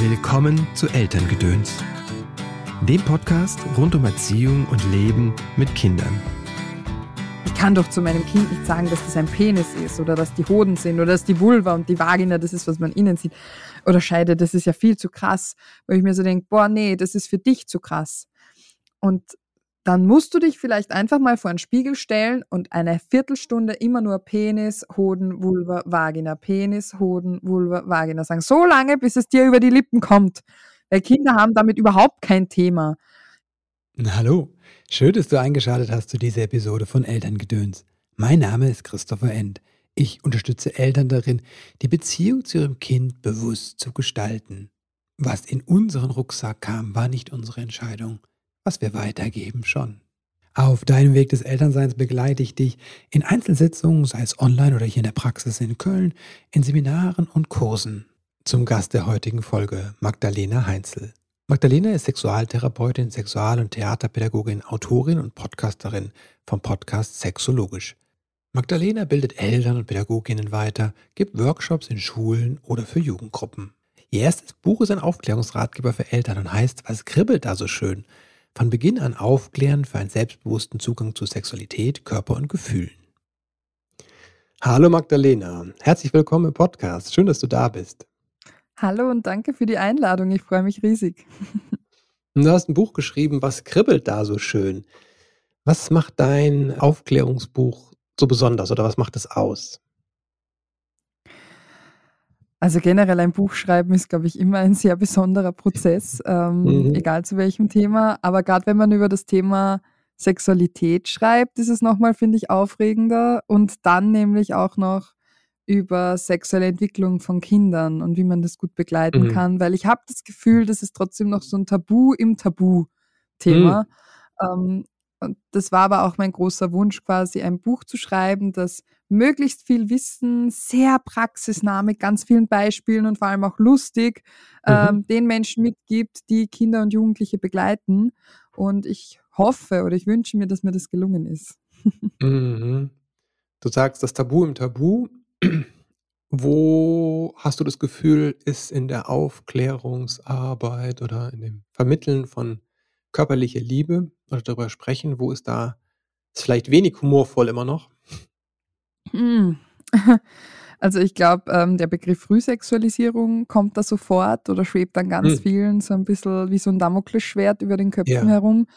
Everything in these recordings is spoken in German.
Willkommen zu Elterngedöns, dem Podcast rund um Erziehung und Leben mit Kindern. Ich kann doch zu meinem Kind nicht sagen, dass das ein Penis ist oder dass die Hoden sind oder dass die Vulva und die Vagina das ist, was man innen sieht. Oder Scheide, das ist ja viel zu krass. Weil ich mir so denke, boah, nee, das ist für dich zu krass. Und dann musst du dich vielleicht einfach mal vor einen Spiegel stellen und eine Viertelstunde immer nur Penis, Hoden, Vulva, Vagina, Penis, Hoden, Vulva, Vagina sagen. So lange, bis es dir über die Lippen kommt. Weil Kinder haben damit überhaupt kein Thema. Hallo, schön, dass du eingeschaltet hast zu dieser Episode von Elterngedöns. Mein Name ist Christopher End. Ich unterstütze Eltern darin, die Beziehung zu ihrem Kind bewusst zu gestalten. Was in unseren Rucksack kam, war nicht unsere Entscheidung was wir weitergeben schon. Auf deinem Weg des Elternseins begleite ich dich in Einzelsitzungen, sei es online oder hier in der Praxis in Köln, in Seminaren und Kursen. Zum Gast der heutigen Folge Magdalena Heinzel. Magdalena ist Sexualtherapeutin, Sexual- und Theaterpädagogin, Autorin und Podcasterin vom Podcast Sexologisch. Magdalena bildet Eltern und Pädagoginnen weiter, gibt Workshops in Schulen oder für Jugendgruppen. Ihr erstes Buch ist ein Aufklärungsratgeber für Eltern und heißt Was kribbelt da so schön? Von Beginn an aufklären für einen selbstbewussten Zugang zu Sexualität, Körper und Gefühlen. Hallo Magdalena, herzlich willkommen im Podcast. Schön, dass du da bist. Hallo und danke für die Einladung. Ich freue mich riesig. Du hast ein Buch geschrieben, was kribbelt da so schön? Was macht dein Aufklärungsbuch so besonders oder was macht es aus? Also generell ein Buch schreiben ist, glaube ich, immer ein sehr besonderer Prozess, ähm, mhm. egal zu welchem Thema. Aber gerade wenn man über das Thema Sexualität schreibt, ist es nochmal, finde ich, aufregender. Und dann nämlich auch noch über sexuelle Entwicklung von Kindern und wie man das gut begleiten mhm. kann. Weil ich habe das Gefühl, das ist trotzdem noch so ein Tabu im Tabu-Thema. Mhm. Ähm, und das war aber auch mein großer Wunsch, quasi ein Buch zu schreiben, das möglichst viel Wissen, sehr praxisnah mit ganz vielen Beispielen und vor allem auch lustig mhm. ähm, den Menschen mitgibt, die Kinder und Jugendliche begleiten. Und ich hoffe oder ich wünsche mir, dass mir das gelungen ist. Mhm. Du sagst das Tabu im Tabu. Wo hast du das Gefühl, ist in der Aufklärungsarbeit oder in dem Vermitteln von körperlicher Liebe oder darüber sprechen, wo ist da ist vielleicht wenig humorvoll immer noch? Hm. Also ich glaube, ähm, der Begriff Frühsexualisierung kommt da sofort oder schwebt dann ganz hm. vielen so ein bisschen wie so ein Damoklesschwert über den Köpfen ja. herum.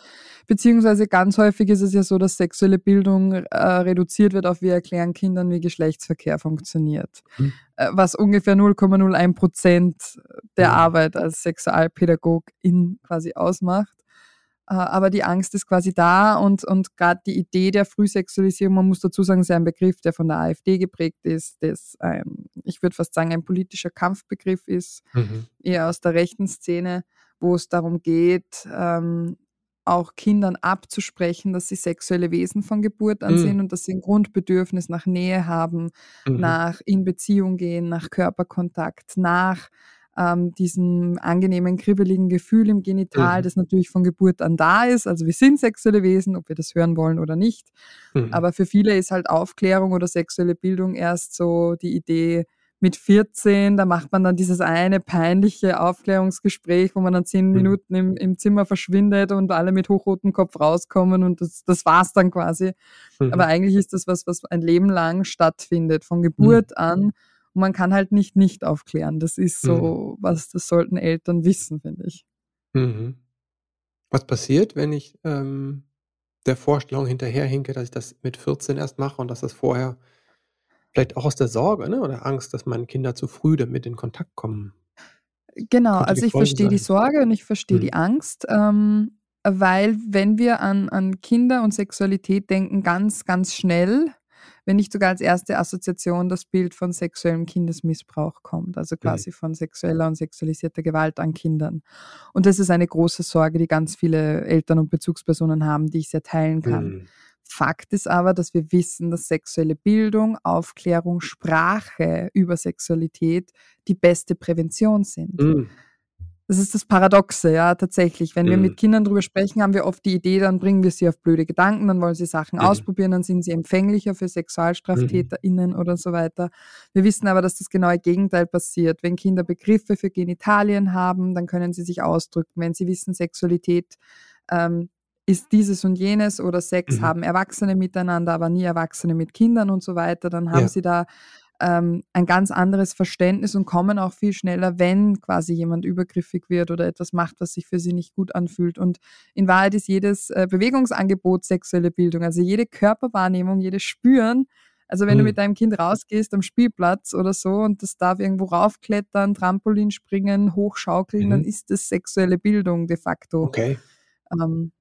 Beziehungsweise ganz häufig ist es ja so, dass sexuelle Bildung äh, reduziert wird auf wir erklären Kindern, wie Geschlechtsverkehr funktioniert. Hm. Äh, was ungefähr 0,01 Prozent der hm. Arbeit als Sexualpädagogin quasi ausmacht. Äh, aber die Angst ist quasi da und, und gerade die Idee der Frühsexualisierung, man muss dazu sagen, ist ein Begriff, der von der AfD geprägt ist, das, ähm, ich würde fast sagen, ein politischer Kampfbegriff ist, mhm. eher aus der rechten Szene, wo es darum geht, ähm, auch Kindern abzusprechen, dass sie sexuelle Wesen von Geburt an mhm. sind und dass sie ein Grundbedürfnis nach Nähe haben, mhm. nach in Beziehung gehen, nach Körperkontakt, nach ähm, diesem angenehmen, kribbeligen Gefühl im Genital, mhm. das natürlich von Geburt an da ist. Also wir sind sexuelle Wesen, ob wir das hören wollen oder nicht. Mhm. Aber für viele ist halt Aufklärung oder sexuelle Bildung erst so die Idee, mit 14, da macht man dann dieses eine peinliche Aufklärungsgespräch, wo man dann zehn mhm. Minuten im, im Zimmer verschwindet und alle mit hochrotem Kopf rauskommen und das, das war's dann quasi. Mhm. Aber eigentlich ist das was, was ein Leben lang stattfindet, von Geburt mhm. an und man kann halt nicht nicht aufklären. Das ist so, mhm. was, das sollten Eltern wissen, finde ich. Mhm. Was passiert, wenn ich ähm, der Vorstellung hinterherhinke, dass ich das mit 14 erst mache und dass das vorher vielleicht auch aus der Sorge ne, oder Angst, dass meine Kinder zu früh damit in Kontakt kommen? Genau, also ich verstehe die Sorge und ich verstehe mhm. die Angst, ähm, weil wenn wir an, an Kinder und Sexualität denken, ganz, ganz schnell wenn nicht sogar als erste Assoziation das Bild von sexuellem Kindesmissbrauch kommt, also quasi mhm. von sexueller und sexualisierter Gewalt an Kindern. Und das ist eine große Sorge, die ganz viele Eltern und Bezugspersonen haben, die ich sehr teilen kann. Mhm. Fakt ist aber, dass wir wissen, dass sexuelle Bildung, Aufklärung, Sprache über Sexualität die beste Prävention sind. Mhm. Das ist das Paradoxe, ja, tatsächlich. Wenn mhm. wir mit Kindern drüber sprechen, haben wir oft die Idee, dann bringen wir sie auf blöde Gedanken, dann wollen sie Sachen mhm. ausprobieren, dann sind sie empfänglicher für SexualstraftäterInnen mhm. oder so weiter. Wir wissen aber, dass das genaue Gegenteil passiert. Wenn Kinder Begriffe für Genitalien haben, dann können sie sich ausdrücken. Wenn sie wissen, Sexualität ähm, ist dieses und jenes oder Sex mhm. haben Erwachsene miteinander, aber nie Erwachsene mit Kindern und so weiter, dann haben ja. sie da ähm, ein ganz anderes Verständnis und kommen auch viel schneller, wenn quasi jemand übergriffig wird oder etwas macht, was sich für sie nicht gut anfühlt. Und in Wahrheit ist jedes äh, Bewegungsangebot sexuelle Bildung. Also jede Körperwahrnehmung, jedes Spüren. Also wenn mhm. du mit deinem Kind rausgehst am Spielplatz oder so und das darf irgendwo raufklettern, Trampolin springen, hochschaukeln, mhm. dann ist das sexuelle Bildung de facto. Okay. Ähm,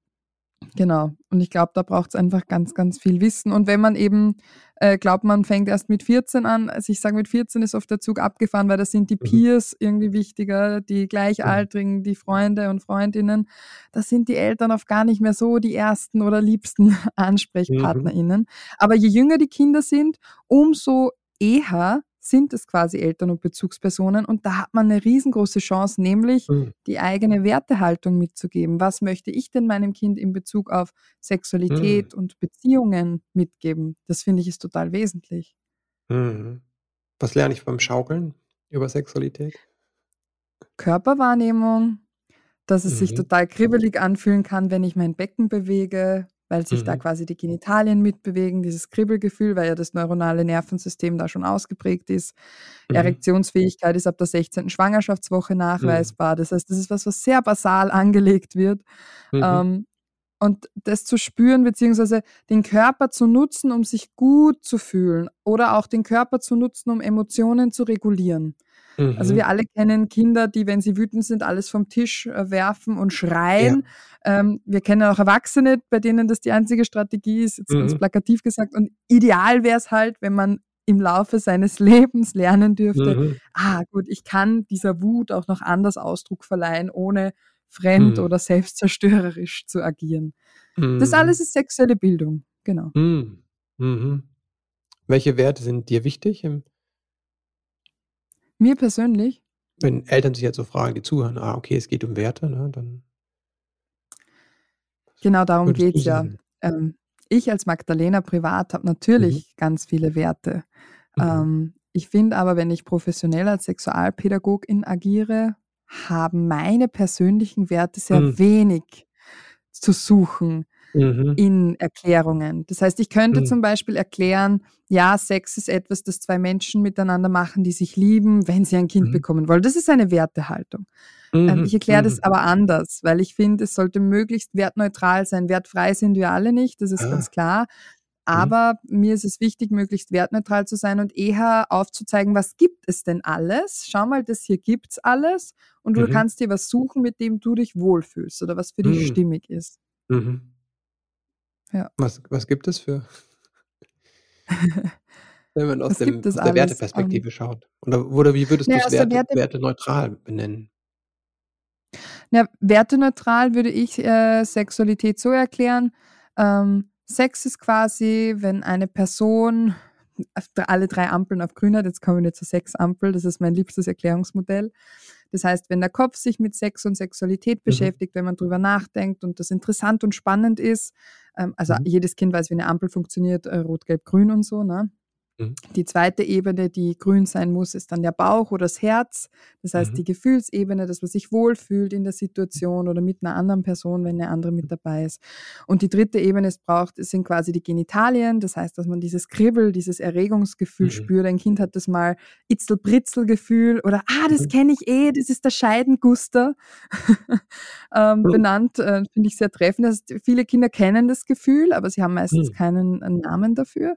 Genau. Und ich glaube, da braucht es einfach ganz, ganz viel Wissen. Und wenn man eben äh, glaubt, man fängt erst mit 14 an, also ich sage, mit 14 ist oft der Zug abgefahren, weil da sind die mhm. Peers irgendwie wichtiger, die Gleichaltrigen, die Freunde und Freundinnen. Da sind die Eltern oft gar nicht mehr so die ersten oder liebsten AnsprechpartnerInnen. Mhm. Aber je jünger die Kinder sind, umso eher sind es quasi Eltern und Bezugspersonen und da hat man eine riesengroße Chance, nämlich mhm. die eigene Wertehaltung mitzugeben. Was möchte ich denn meinem Kind in Bezug auf Sexualität mhm. und Beziehungen mitgeben? Das finde ich ist total wesentlich. Mhm. Was lerne ich beim Schaukeln über Sexualität? Körperwahrnehmung, dass es sich mhm. total kribbelig anfühlen kann, wenn ich mein Becken bewege, weil sich mhm. da quasi die Genitalien mitbewegen, dieses Kribbelgefühl, weil ja das neuronale Nervensystem da schon ausgeprägt ist. Mhm. Erektionsfähigkeit ist ab der 16. Schwangerschaftswoche nachweisbar. Mhm. Das heißt, das ist was, was sehr basal angelegt wird. Mhm. Ähm, und das zu spüren, beziehungsweise den Körper zu nutzen, um sich gut zu fühlen oder auch den Körper zu nutzen, um Emotionen zu regulieren. Also, mhm. Also wir alle kennen Kinder, die, wenn sie wütend sind, alles vom Tisch äh, werfen und schreien. Ja. Ähm, wir kennen auch Erwachsene, bei denen das die einzige Strategie ist, jetzt mhm. ganz plakativ gesagt. Und ideal wäre es halt, wenn man im Laufe seines Lebens lernen dürfte, mhm. ah gut, ich kann dieser Wut auch noch anders Ausdruck verleihen, ohne fremd mhm. oder selbstzerstörerisch zu agieren. Das alles mhm. ist sexuelle Bildung, genau. Mhm. Welche Werte sind dir wichtig im mir persönlich? Wenn Eltern sich jetzt so fragen, die zuhören, ah, okay, es geht um Werte, ne, dann. Genau darum geht es ja. Ähm, ich als Magdalena privat habe natürlich mhm. ganz viele Werte. Mhm. Ähm, ich finde aber, wenn ich professionell als Sexualpädagogin agiere, haben meine persönlichen Werte sehr mhm. wenig zu suchen mhm. in Erklärungen. Das heißt, ich könnte mhm. zum Beispiel erklären, ja, Sex ist etwas, das zwei Menschen miteinander machen, die sich lieben, wenn sie ein Kind mhm. bekommen wollen. Das ist eine Wertehaltung. Ähm, mhm. ich erkläre das mhm. aber anders, weil ich finde, es sollte möglichst wertneutral sein. Wertfrei sind wir alle nicht, das ist ah. ganz klar. Mhm. Aber mhm. mir ist es wichtig, möglichst wertneutral zu sein und eher aufzuzeigen, was gibt es denn alles? Schau mal, das hier gibt's alles und du mhm. kannst dir was suchen, mit dem du dich wohlfühlst oder was für dich mhm. stimmig ist. Mhm. Ja. Was, was gibt es für? Wenn man aus, dem, aus der Werteperspektive um, schaut. Oder, oder wie würdest du es Werte, Werte, werteneutral benennen? Ja, werteneutral würde ich äh, Sexualität so erklären. Ähm, Sex ist quasi, wenn eine Person alle drei Ampeln auf grün hat, jetzt kommen wir zur Sexampel, das ist mein liebstes Erklärungsmodell. Das heißt, wenn der Kopf sich mit Sex und Sexualität mhm. beschäftigt, wenn man drüber nachdenkt und das interessant und spannend ist, ähm, also mhm. jedes Kind weiß, wie eine Ampel funktioniert, äh, rot, gelb, grün und so, ne? Mhm. Die zweite Ebene, die grün sein muss, ist dann der Bauch oder das Herz. Das heißt, mhm. die Gefühlsebene, dass man sich wohlfühlt in der Situation oder mit einer anderen Person, wenn eine andere mit dabei ist. Und die dritte Ebene, es braucht, sind quasi die Genitalien. Das heißt, dass man dieses Kribbel, dieses Erregungsgefühl mhm. spürt. Ein Kind hat das mal Itzel-Britzel-Gefühl oder, ah, das mhm. kenne ich eh, das ist der Scheidenguster ähm, benannt. Äh, Finde ich sehr treffend. Das heißt, viele Kinder kennen das Gefühl, aber sie haben meistens mhm. keinen Namen dafür.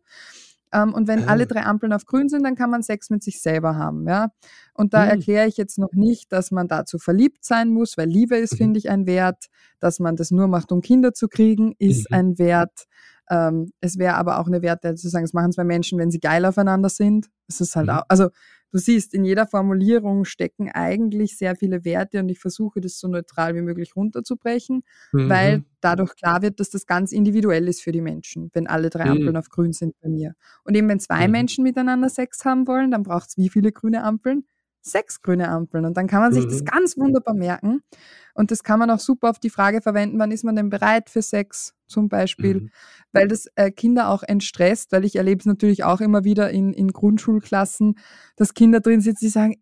Ähm, und wenn alle ah. drei Ampeln auf grün sind, dann kann man Sex mit sich selber haben. Ja? Und da mhm. erkläre ich jetzt noch nicht, dass man dazu verliebt sein muss, weil Liebe ist, mhm. finde ich, ein Wert. Dass man das nur macht, um Kinder zu kriegen, ist mhm. ein Wert. Ähm, es wäre aber auch eine Werte zu sagen, es machen zwei Menschen, wenn sie geil aufeinander sind. Das ist halt mhm. auch, also du siehst, in jeder Formulierung stecken eigentlich sehr viele Werte und ich versuche das so neutral wie möglich runterzubrechen, mhm. weil dadurch klar wird, dass das ganz individuell ist für die Menschen, wenn alle drei Ampeln mhm. auf grün sind bei mir. Und eben wenn zwei mhm. Menschen miteinander Sex haben wollen, dann braucht es wie viele grüne Ampeln? Sechs grüne Ampeln. Und dann kann man sich das mhm. ganz wunderbar merken. Und das kann man auch super auf die Frage verwenden, wann ist man denn bereit für Sex zum Beispiel, mhm. weil das äh, Kinder auch entstresst, weil ich erlebe es natürlich auch immer wieder in, in Grundschulklassen, dass Kinder drin sitzen, die sagen,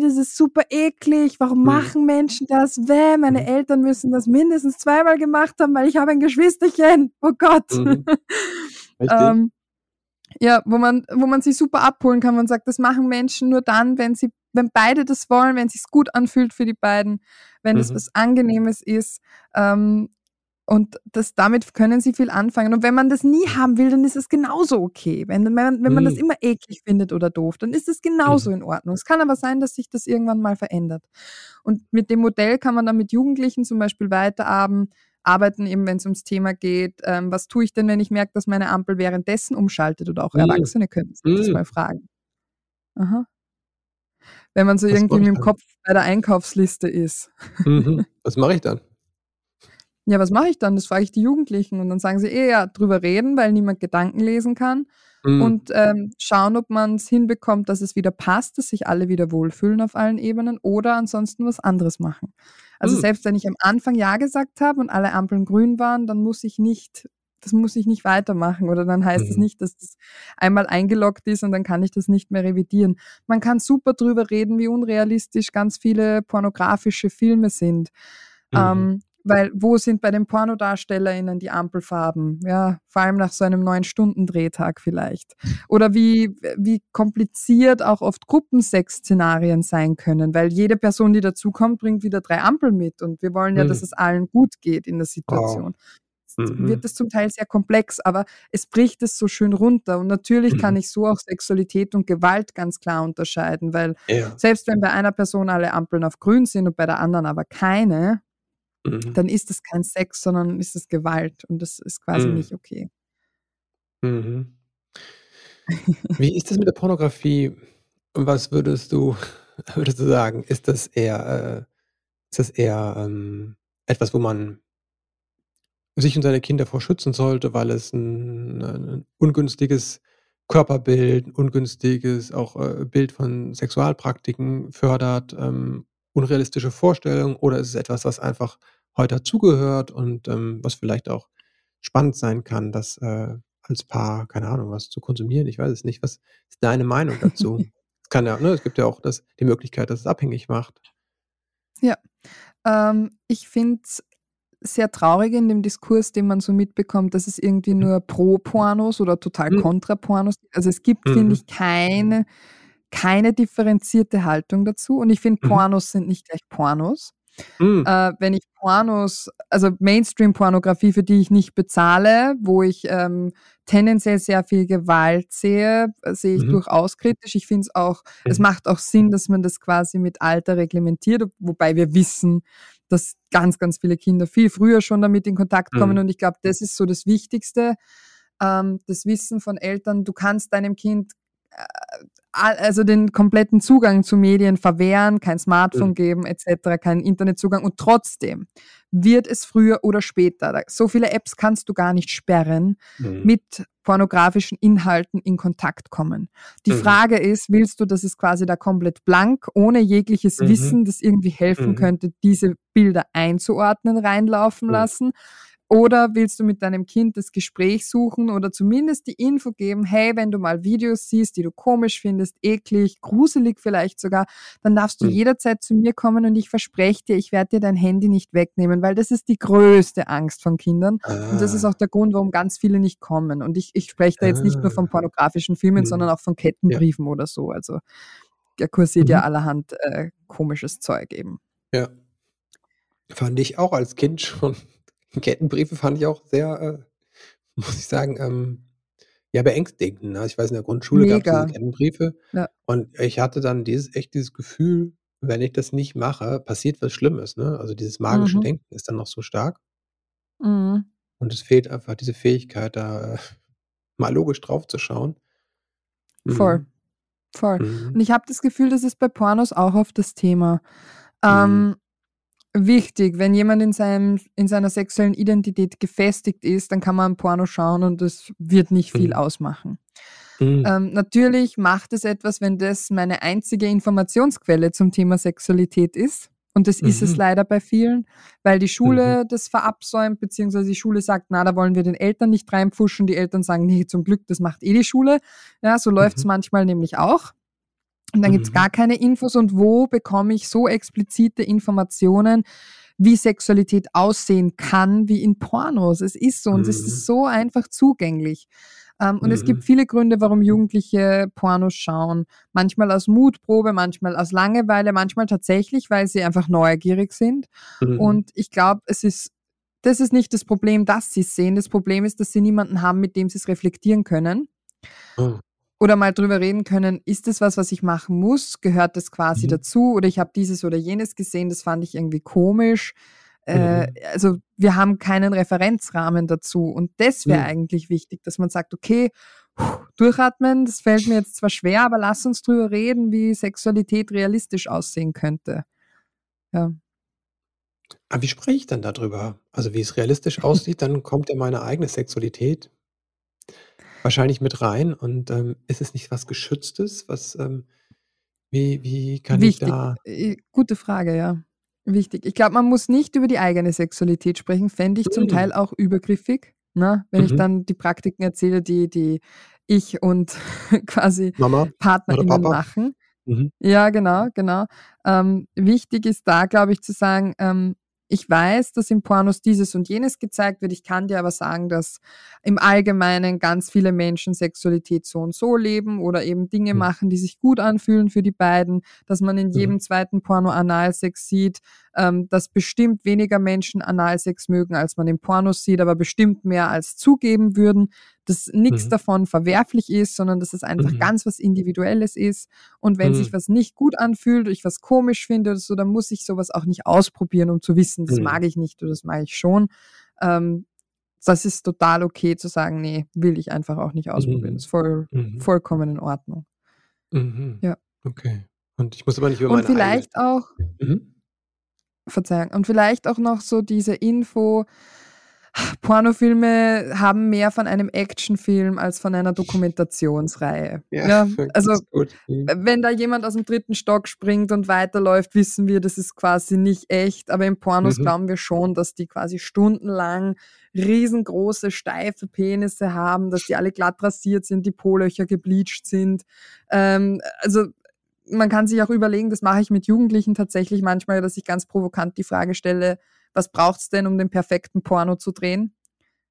das ist super eklig, warum mhm. machen Menschen das? Weh, meine mhm. Eltern müssen das mindestens zweimal gemacht haben, weil ich habe ein Geschwisterchen. Oh Gott. Mhm. ähm, ja, wo man, wo man sich super abholen kann. Man sagt, das machen Menschen nur dann, wenn sie, wenn beide das wollen, wenn es sich gut anfühlt für die beiden, wenn es mhm. was Angenehmes ist. Ähm, und das, damit können sie viel anfangen. Und wenn man das nie haben will, dann ist es genauso okay. Wenn, wenn, wenn man das mhm. immer eklig findet oder doof, dann ist es genauso mhm. in Ordnung. Es kann aber sein, dass sich das irgendwann mal verändert. Und mit dem Modell kann man dann mit Jugendlichen zum Beispiel weiterarbeiten, arbeiten, eben wenn es ums Thema geht, ähm, was tue ich denn, wenn ich merke, dass meine Ampel währenddessen umschaltet oder auch mhm. Erwachsene können sich das mhm. mal fragen. Aha. Wenn man so was irgendwie mit dem Kopf bei der Einkaufsliste ist. Mhm. Was mache ich dann? Ja, was mache ich dann? Das frage ich die Jugendlichen und dann sagen sie eher drüber reden, weil niemand Gedanken lesen kann mhm. und ähm, schauen, ob man es hinbekommt, dass es wieder passt, dass sich alle wieder wohlfühlen auf allen Ebenen oder ansonsten was anderes machen. Also mhm. selbst wenn ich am Anfang Ja gesagt habe und alle Ampeln grün waren, dann muss ich nicht, das muss ich nicht weitermachen oder dann heißt es mhm. nicht, dass das einmal eingeloggt ist und dann kann ich das nicht mehr revidieren. Man kann super drüber reden, wie unrealistisch ganz viele pornografische Filme sind. Mhm. Ähm, weil wo sind bei den Pornodarstellerinnen die Ampelfarben? Ja, vor allem nach so einem neun Stunden Drehtag vielleicht. Oder wie, wie kompliziert auch oft Gruppensex-Szenarien sein können, weil jede Person, die dazukommt, bringt wieder drei Ampeln mit und wir wollen ja, mhm. dass es allen gut geht in der Situation. Wow. Mhm. Wird es zum Teil sehr komplex, aber es bricht es so schön runter. Und natürlich mhm. kann ich so auch Sexualität und Gewalt ganz klar unterscheiden, weil ja. selbst wenn bei einer Person alle Ampeln auf grün sind und bei der anderen aber keine, Mhm. dann ist es kein Sex, sondern ist es Gewalt und das ist quasi mhm. nicht okay. Mhm. Wie ist das mit der Pornografie? Was würdest du, würdest du sagen? Ist das eher, äh, ist das eher ähm, etwas, wo man sich und seine Kinder vor schützen sollte, weil es ein, ein ungünstiges Körperbild, ein ungünstiges auch äh, Bild von Sexualpraktiken fördert? Ähm, unrealistische Vorstellung oder ist es etwas, was einfach heute dazugehört und ähm, was vielleicht auch spannend sein kann, das äh, als Paar, keine Ahnung, was zu konsumieren? Ich weiß es nicht. Was ist deine Meinung dazu? es kann ja, ne, es gibt ja auch das, die Möglichkeit, dass es abhängig macht. Ja, ähm, ich finde es sehr traurig in dem Diskurs, den man so mitbekommt, dass es irgendwie mhm. nur Pro-Pornos oder total mhm. Kontra-Pornos gibt. Also es gibt, mhm. finde ich, keine keine differenzierte Haltung dazu. Und ich finde, mhm. Pornos sind nicht gleich Pornos. Mhm. Äh, wenn ich Pornos, also Mainstream-Pornografie, für die ich nicht bezahle, wo ich ähm, tendenziell sehr viel Gewalt sehe, äh, sehe ich mhm. durchaus kritisch. Ich finde es auch, mhm. es macht auch Sinn, dass man das quasi mit Alter reglementiert, wobei wir wissen, dass ganz, ganz viele Kinder viel früher schon damit in Kontakt kommen. Mhm. Und ich glaube, das ist so das Wichtigste, ähm, das Wissen von Eltern. Du kannst deinem Kind äh, also den kompletten Zugang zu Medien verwehren, kein Smartphone mhm. geben etc., keinen Internetzugang und trotzdem wird es früher oder später, so viele Apps kannst du gar nicht sperren, mhm. mit pornografischen Inhalten in Kontakt kommen. Die mhm. Frage ist, willst du, dass es quasi da komplett blank, ohne jegliches mhm. Wissen, das irgendwie helfen mhm. könnte, diese Bilder einzuordnen, reinlaufen mhm. lassen? Oder willst du mit deinem Kind das Gespräch suchen oder zumindest die Info geben, hey, wenn du mal Videos siehst, die du komisch findest, eklig, gruselig vielleicht sogar, dann darfst du mhm. jederzeit zu mir kommen und ich verspreche dir, ich werde dir dein Handy nicht wegnehmen, weil das ist die größte Angst von Kindern. Ah. Und das ist ah. auch der Grund, warum ganz viele nicht kommen. Und ich, ich spreche da jetzt ah. nicht nur von ah. pornografischen Filmen, mhm. sondern auch von Kettenbriefen ja. oder so. Also der kursiert mhm. ja allerhand äh, komisches Zeug eben. Ja. Fand ich auch als Kind schon Kettenbriefe fand ich auch sehr, äh, muss ich sagen, ähm, ja, beängstigend. Ne? Ich weiß, in der Grundschule gab es diese Kettenbriefe Ja. und ich hatte dann dieses echt dieses Gefühl, wenn ich das nicht mache, passiert was Schlimmes, ne? Also, dieses magische Mhm. Denken ist dann noch so stark. Mhm. Und es fehlt einfach diese Fähigkeit, da, äh, mal logisch draufzuschauen. Voll, Mhm. voll. Und mhm. ich habe das Gefühl, das ist bei Pornos auch oft das Thema. Mhm. Ähm wichtig. Wenn jemand in, seinem, in seiner sexuellen Identität gefestigt ist, dann kann man Porno schauen und das wird nicht viel mhm. ausmachen. Mhm. Ähm, natürlich macht es etwas, wenn das meine einzige Informationsquelle zum Thema Sexualität ist. Und das mhm. ist es mhm. leider bei vielen, weil die Schule mhm. das verabsäumt, beziehungsweise die Schule sagt, na, da wollen wir den Eltern nicht reinpfuschen. Die Eltern sagen, nee, zum Glück, das macht eh die Schule. Ja, so läuft es mhm. manchmal nämlich auch. Und dann mhm. gibt's gar keine Infos. Und wo bekomme ich so explizite Informationen, wie Sexualität aussehen kann, wie in Pornos? Es ist so und es ist mhm. so einfach zugänglich. Ähm, und mhm. es gibt mhm. viele Gründe, warum Jugendliche Pornos schauen. Manchmal aus Mutprobe, manchmal aus Langeweile, manchmal tatsächlich, weil sie einfach neugierig sind. Mhm. Und ich glaube, es ist, das ist nicht das Problem, dass sie es sehen. Das Problem ist, dass sie niemanden haben, mit dem sie es reflektieren können. Oh. Oder mal drüber reden können, ist das was, was ich machen muss? Gehört das quasi mhm. dazu? Oder ich habe dieses oder jenes gesehen, das fand ich irgendwie komisch. Äh, mhm. also wir haben keinen Referenzrahmen dazu. Und das wäre mhm. eigentlich wichtig, dass man sagt, okay, durchatmen, das fällt mir jetzt zwar schwer, aber lass uns drüber reden, wie Sexualität realistisch aussehen könnte. Ja. Aber wie spreche ich dann darüber? Also wie es realistisch aussieht, dann kommt ja meine eigene Sexualität wahrscheinlich mit rein. Und ähm, ist es nicht was Geschütztes? Was, ähm, wie, wie kann Wichtig. ich da. Äh, gute Frage, ja. Wichtig. Ich glaube, man muss nicht über die eigene Sexualität sprechen, fände ich zum Teil mhm. auch übergriffig. Ne? Wenn ich mhm. dann die Praktiken erzähle, die, die ich und quasi Mama PartnerInnen machen. Mhm. Ja, genau, genau. Ähm, wichtig ist da, glaube ich, zu sagen, ähm, ich weiß, dass im Pornos dieses und jenes gezeigt wird. Ich kann dir aber sagen, dass im Allgemeinen ganz viele Menschen Sexualität so und so leben oder eben Dinge mhm. machen, die sich gut anfühlen für die beiden, dass man in mhm. jedem zweiten Porno Analsex sieht, ähm, dass bestimmt weniger Menschen Analsex mögen, als man im Pornos sieht, aber bestimmt mehr als zugeben würden dass nichts mhm. davon verwerflich ist, sondern dass es einfach mhm. ganz was Individuelles ist. Und wenn mhm. sich was nicht gut anfühlt, ich was komisch finde oder so, dann muss ich sowas auch nicht ausprobieren, um zu wissen, das mhm. mag ich nicht oder das mag ich schon. Ähm, das ist total okay zu sagen, nee, will ich einfach auch nicht ausprobieren. Das ist voll, mhm. vollkommen in Ordnung. Mhm. Ja. Okay. Und ich muss aber nicht über Und vielleicht eigene... auch, Verzeihung, und vielleicht auch noch so diese Info, Pornofilme haben mehr von einem Actionfilm als von einer Dokumentationsreihe. Ja, ja also wenn da jemand aus dem dritten Stock springt und weiterläuft, wissen wir, das ist quasi nicht echt. Aber in Pornos mhm. glauben wir schon, dass die quasi stundenlang riesengroße, steife Penisse haben, dass die alle glatt rasiert sind, die Po-Löcher gebleached sind. Ähm, also man kann sich auch überlegen, das mache ich mit Jugendlichen tatsächlich manchmal, dass ich ganz provokant die Frage stelle, was braucht's denn, um den perfekten Porno zu drehen?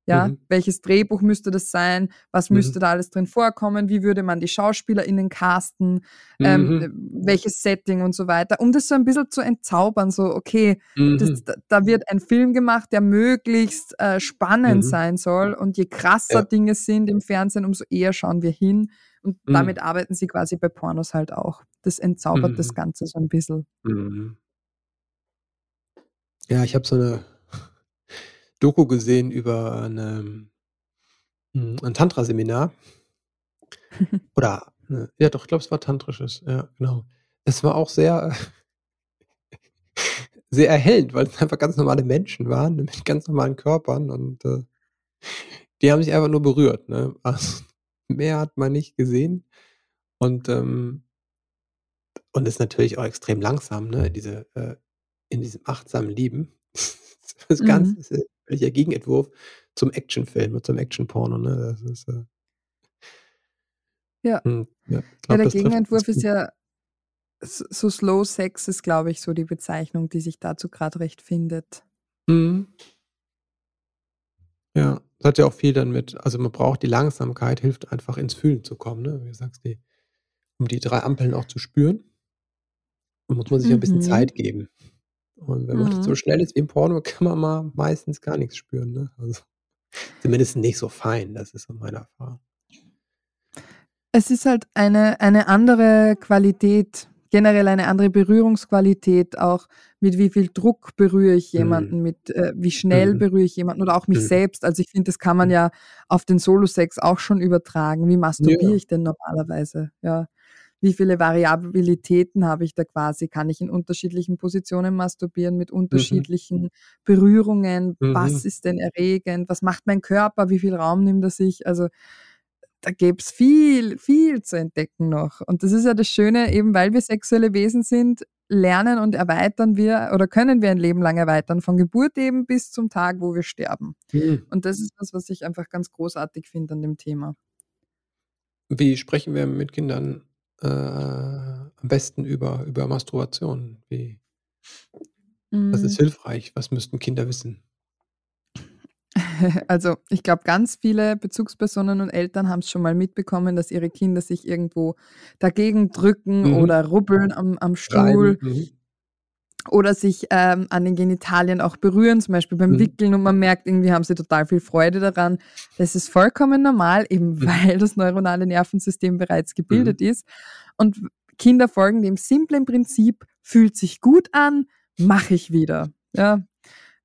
Ja, mhm. welches Drehbuch müsste das sein? Was mhm. müsste da alles drin vorkommen? Wie würde man die SchauspielerInnen casten? Ähm, mhm. Ähm, welches Setting und so weiter? Um das so ein bisschen zu entzaubern, so, okay, das, mhm. da wird ein Film gemacht, der möglichst äh, spannend mhm. sein soll. Und je krasser ja. Dinge sind im Fernsehen, umso eher schauen wir hin. Und mhm. damit arbeiten sie quasi bei Pornos halt auch. Das entzaubert das Ganze so ein bisschen. Ja, ich habe so eine Doku gesehen über 'ne hm, ein Tantra-Seminar. Oder, ne ja doch, ich glaube, es war tantrisches, ja, genau. Es war auch sehr sehr erhellend, weil es einfach ganz normale Menschen waren mit ganz normalen Körpern und, äh, die haben sich einfach nur berührt, ne? Also, mehr hat man nicht gesehen und, ähm und ist natürlich auch extrem langsam, ne, diese, äh in diesem achtsamen Lieben. Das Mhm. ist 'n völliger Gegenentwurf zum Actionfilm und zum Actionporno, ne? Das ist, äh Ja. Mhm, ja, Ja, der Gegenentwurf ist ja so Slow Sex ist, glaube ich, so die Bezeichnung, die sich dazu gerade recht findet. Mhm. Ja, das hat ja auch viel dann mit also, man braucht die Langsamkeit, hilft einfach ins Fühlen zu kommen, ne? Wie du sagst, die um die drei Ampeln auch zu spüren muss man sich ein bisschen Mhm. Zeit geben. Und wenn man so mhm. schnell ist wie im Porno, kann man mal meistens gar nichts spüren, ne? Also, zumindest nicht so fein, das ist so meine Erfahrung. Es ist halt eine eine andere Qualität, generell eine andere Berührungsqualität, auch mit wie viel Druck berühre ich Mhm. jemanden, mit, äh wie schnell Mhm. berühre ich jemanden oder auch mich Mhm. selbst. Also, ich finde, das kann man ja auf den Solo-Sex auch schon übertragen. Wie masturbiere Ja. ich denn normalerweise? Ja wie viele Variabilitäten habe ich da quasi? Kann ich in unterschiedlichen Positionen masturbieren mit mhm. unterschiedlichen mhm. Berührungen? Mhm. Was ist denn erregend? Was macht mein Körper? Wie viel Raum nimmt er sich? Also da gäbe es viel, viel zu entdecken noch. Und das ist ja das Schöne, eben weil wir sexuelle Wesen sind, lernen und erweitern wir oder können wir ein Leben lang erweitern, von Geburt eben bis zum Tag, wo wir sterben. Mhm. Und das ist das, was ich einfach ganz großartig finde an dem Thema. Wie sprechen wir mit Kindern äh, am besten über, über Masturbation? Wie, mhm. Was ist mm. hilfreich? Was müssten Kinder wissen? Also ich glaube, ganz viele Bezugspersonen und Eltern haben es schon mal mitbekommen, dass ihre Kinder sich irgendwo dagegen drücken mhm. oder rubbeln am, am Stuhl. Mhm. Oder sich ähm, an den Genitalien auch berühren, zum Beispiel beim mhm. Wickeln und man merkt, irgendwie haben sie total viel Freude daran. Das ist vollkommen normal, eben mhm. weil das neuronale Nervensystem bereits gebildet mhm. ist. Und Kinder folgen dem simplen Prinzip, fühlt sich gut an, mache ich wieder. Ja,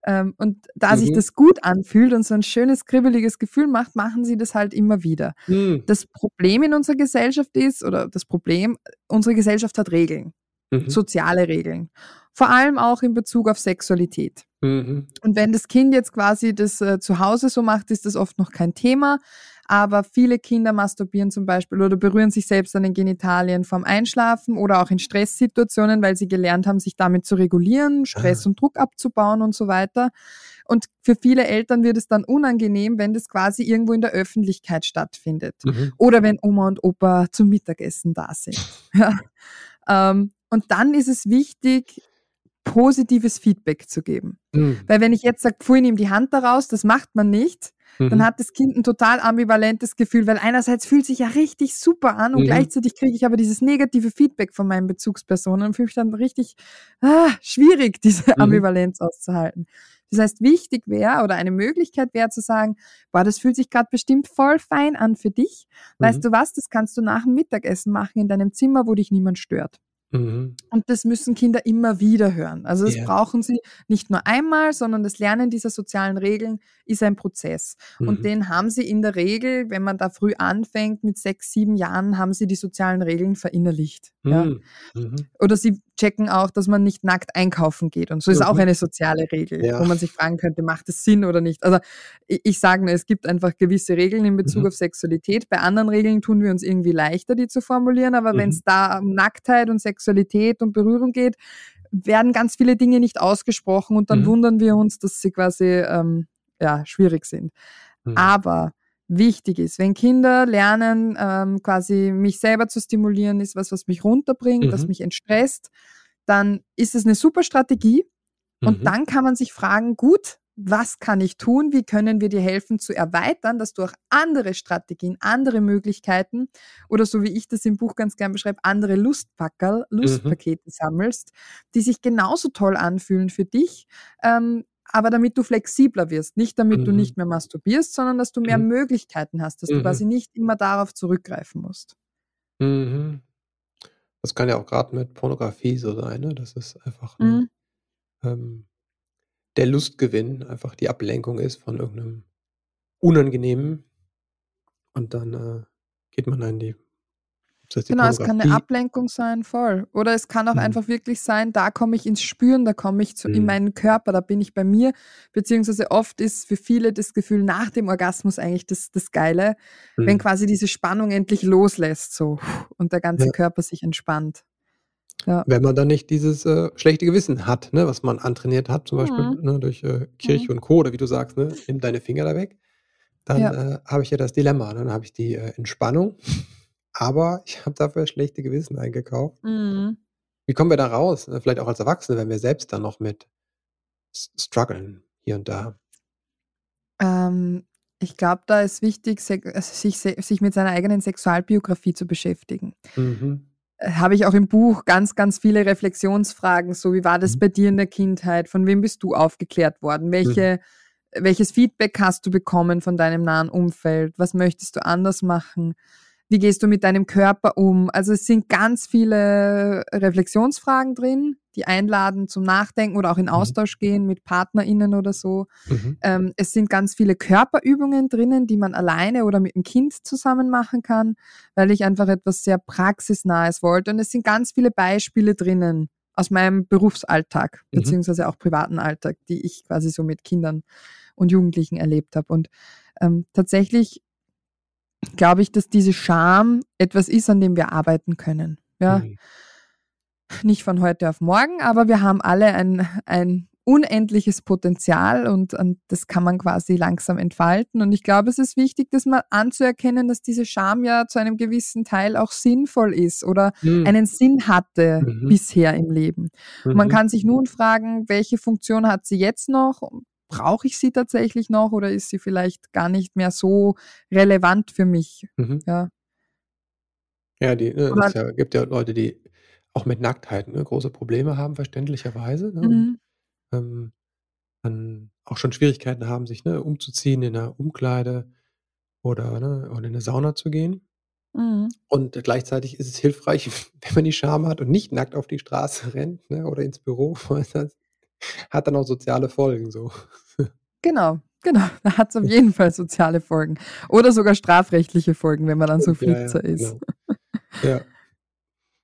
und da mhm. sich das gut anfühlt und so ein schönes, kribbeliges Gefühl macht, machen sie das halt immer wieder. Mhm. Das Problem in unserer Gesellschaft ist, oder das Problem, unsere Gesellschaft hat Regeln, mhm. soziale Regeln. Vor allem auch in Bezug auf Sexualität. Mhm. Und wenn das Kind jetzt quasi das äh, zu Hause so macht, ist das oft noch kein Thema. Aber viele Kinder masturbieren zum Beispiel oder berühren sich selbst an den Genitalien vorm Einschlafen oder auch in Stresssituationen, weil sie gelernt haben, sich damit zu regulieren, Stress ah. und Druck abzubauen und so weiter. Und für viele Eltern wird es dann unangenehm, wenn das quasi irgendwo in der Öffentlichkeit stattfindet. Mhm. Oder wenn Oma und Opa zum Mittagessen da sind. Ja. Ähm, und dann ist es wichtig, positives Feedback zu geben. Mhm. Weil wenn ich jetzt sage, pfui, nimm die Hand daraus, das macht man nicht, mhm. dann hat das Kind ein total ambivalentes Gefühl, weil einerseits fühlt sich ja richtig super an und mhm. gleichzeitig kriege ich aber dieses negative Feedback von meinen Bezugspersonen und fühle mich dann richtig ah, schwierig, diese mhm. Ambivalenz auszuhalten. Das heißt, wichtig wäre oder eine Möglichkeit wäre zu sagen, boah, das fühlt sich gerade bestimmt voll fein an für dich. Weißt mhm. du was, das kannst du nach dem Mittagessen machen in deinem Zimmer, wo dich niemand stört. Mhm. Und das müssen Kinder immer wieder hören. Also das yeah. brauchen sie nicht nur einmal, sondern das Lernen dieser sozialen Regeln ist ein Prozess. Mhm. Und den haben sie in der Regel, wenn man da früh anfängt, mit sechs, sieben Jahren, haben sie die sozialen Regeln verinnerlicht. Mhm. Ja. Mhm. Oder sie checken auch, dass man nicht nackt einkaufen geht. Und so ist auch mhm. eine soziale Regel, ja. wo man sich fragen könnte, macht es Sinn oder nicht? Also ich, ich sage nur, es gibt einfach gewisse Regeln in Bezug mhm. auf Sexualität. Bei anderen Regeln tun wir uns irgendwie leichter, die zu formulieren. Aber wenn es da um Nacktheit und Sexualität und Berührung geht, werden ganz viele Dinge nicht ausgesprochen und dann mhm. wundern wir uns, dass sie quasi ähm, ja, schwierig sind. Mhm. Aber wichtig ist, wenn Kinder lernen, ähm, quasi mich selber zu stimulieren, ist was, was mich runterbringt, mhm. was mich entstresst, dann ist es eine super Strategie. Und mhm. dann kann man sich fragen, gut, was kann ich tun? Wie können wir dir helfen zu erweitern, dass du auch andere Strategien, andere Möglichkeiten oder so wie ich das im Buch ganz gern beschreibe, andere Lustpackerl, mhm. Lustpakete mhm. sammelst, die sich genauso toll anfühlen für dich, ähm, aber damit du flexibler wirst. Nicht damit mhm. du nicht mehr masturbierst, sondern dass du mehr mhm. Möglichkeiten hast, dass du quasi mhm. nicht immer darauf zurückgreifen musst. Mhm. Das kann ja auch gerade mit Pornografie so sein, ne? Das ist einfach ne, ähm, der Lustgewinn, einfach die Ablenkung ist von irgendeinem Unangenehmen. Und dann äh, geht man in die Genau, es kann eine Ablenkung sein, voll. Oder es kann auch mhm. einfach wirklich sein, da komme ich ins Spüren, da komme ich zu, mhm. in meinen Körper, da bin ich bei mir. Beziehungsweise oft ist für viele das Gefühl nach dem Orgasmus eigentlich das, das Geile, mhm. wenn quasi diese Spannung endlich loslässt so und der ganze ja. Körper sich entspannt. Ja. Wenn man dann nicht dieses äh, schlechte Gewissen hat, ne, was man antrainiert hat, zum Beispiel mhm. ne, durch äh, Kirche mhm. und Co. oder wie du sagst, ne, nimm deine Finger da weg, dann ja. äh, habe ich ja das Dilemma. Dann habe ich die äh, Entspannung aber ich habe dafür schlechte Gewissen eingekauft. Mhm. Wie kommen wir da raus? Ne, vielleicht auch als Erwachsene, wenn wir selbst dann noch mit strugglen hier und da. Ähm, ich glaube, da ist wichtig, also sich, sich mit seiner eigenen Sexualbiografie zu beschäftigen. Mhm. Äh, habe ich auch im Buch ganz, ganz viele Reflexionsfragen, so wie war das mhm. bei dir in der Kindheit? Von wem bist du aufgeklärt worden? Welche, mhm. Welches Feedback hast du bekommen von deinem nahen Umfeld? Was möchtest du anders machen? Wie gehst du mit deinem Körper um? Also es sind ganz viele Reflexionsfragen drin, die einladen zum Nachdenken oder auch in mhm. Austausch gehen mit PartnerInnen oder so. Mhm. Ähm, es sind ganz viele Körperübungen drinnen, die man alleine oder mit dem Kind zusammen machen kann, weil ich einfach etwas sehr praxisnahes wollte. Und es sind ganz viele Beispiele drinnen aus meinem Berufsalltag, mhm. beziehungsweise auch privaten Alltag, die ich quasi so mit Kindern und Jugendlichen erlebt habe. Und ähm, tatsächlich glaube ich, dass diese Scham etwas ist, an dem wir arbeiten können. Ja. Mhm. Nicht von heute auf morgen, aber wir haben alle ein, ein unendliches Potenzial und, und das kann man quasi langsam entfalten. Und ich glaube, es ist wichtig, das mal anzuerkennen, dass diese Scham ja zu einem gewissen Teil auch sinnvoll ist oder mhm. einen Sinn hatte mhm. bisher im Leben. Mhm. Man kann sich nun fragen, welche Funktion hat sie jetzt noch? Brauche ich sie tatsächlich noch oder ist sie vielleicht gar nicht mehr so relevant für mich? Mhm. Ja. Ja, die, ne, es ja, gibt ja Leute, die auch mit Nacktheit ne, große Probleme haben, verständlicherweise. Ne? Mhm ähm, dann auch schon Schwierigkeiten haben, sich, ne, umzuziehen in der Umkleide oder, ne oder in 'ne Sauna zu gehen. Mhm. Und gleichzeitig ist es hilfreich, wenn man die Scham hat und nicht nackt auf die Straße rennt, ne, oder ins Büro, das hat dann auch soziale Folgen so. Genau, genau. Da hat's auf jeden Fall soziale Folgen oder sogar strafrechtliche Folgen, wenn man dann so Ja, ja, Flitzer ist. genau. Ja.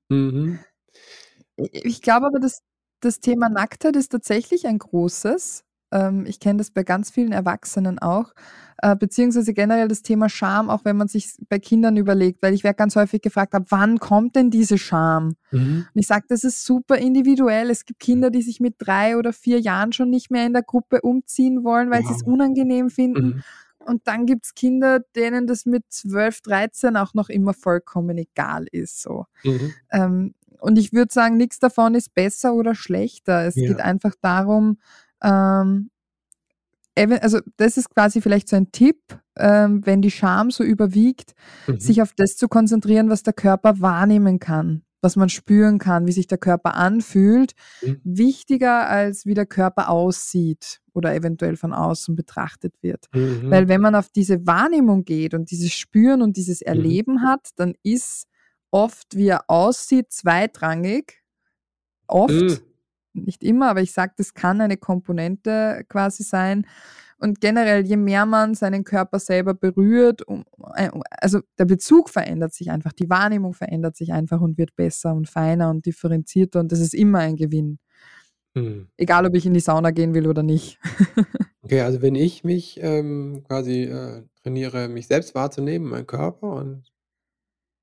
Mhm. ich glaube aber, dass das Thema Nacktheit ist tatsächlich ein großes. Ähm, ich kenne das bei ganz vielen Erwachsenen auch, äh, beziehungsweise generell das Thema Scham, auch wenn man sich bei Kindern überlegt, weil ich werde ganz häufig gefragt, ab wann kommt denn diese Scham? Mhm. Und ich sage, das ist super individuell. Es gibt Kinder, die sich mit drei oder vier Jahren schon nicht mehr in der Gruppe umziehen wollen, weil sie es unangenehm finden. Mhm. Und dann gibt es Kinder, denen das mit 12, 13 auch noch immer vollkommen egal ist. So. Mhm. Ähm, und ich würde sagen, nichts davon ist besser oder schlechter. Es ja. geht einfach darum, ähm, also das ist quasi vielleicht so ein Tipp, ähm, wenn die Scham so überwiegt, mhm. sich auf das zu konzentrieren, was der Körper wahrnehmen kann, was man spüren kann, wie sich der Körper anfühlt, mhm. wichtiger als wie der Körper aussieht oder eventuell von außen betrachtet wird. Mhm. Weil wenn man auf diese Wahrnehmung geht und dieses Spüren und dieses mhm. Erleben hat, dann ist oft, wie er aussieht, zweitrangig. Oft, mhm. Nicht immer, aber ich sage, das kann eine Komponente quasi sein. Und generell, je mehr man seinen Körper selber berührt, äh, also der Bezug verändert sich einfach, die Wahrnehmung verändert sich einfach und wird besser und feiner und differenzierter und das ist immer ein Gewinn. Mhm. Egal, ob ich in die Sauna gehen will oder nicht. okay, also wenn ich mich ähm, quasi äh, trainiere, mich selbst wahrzunehmen, meinen Körper und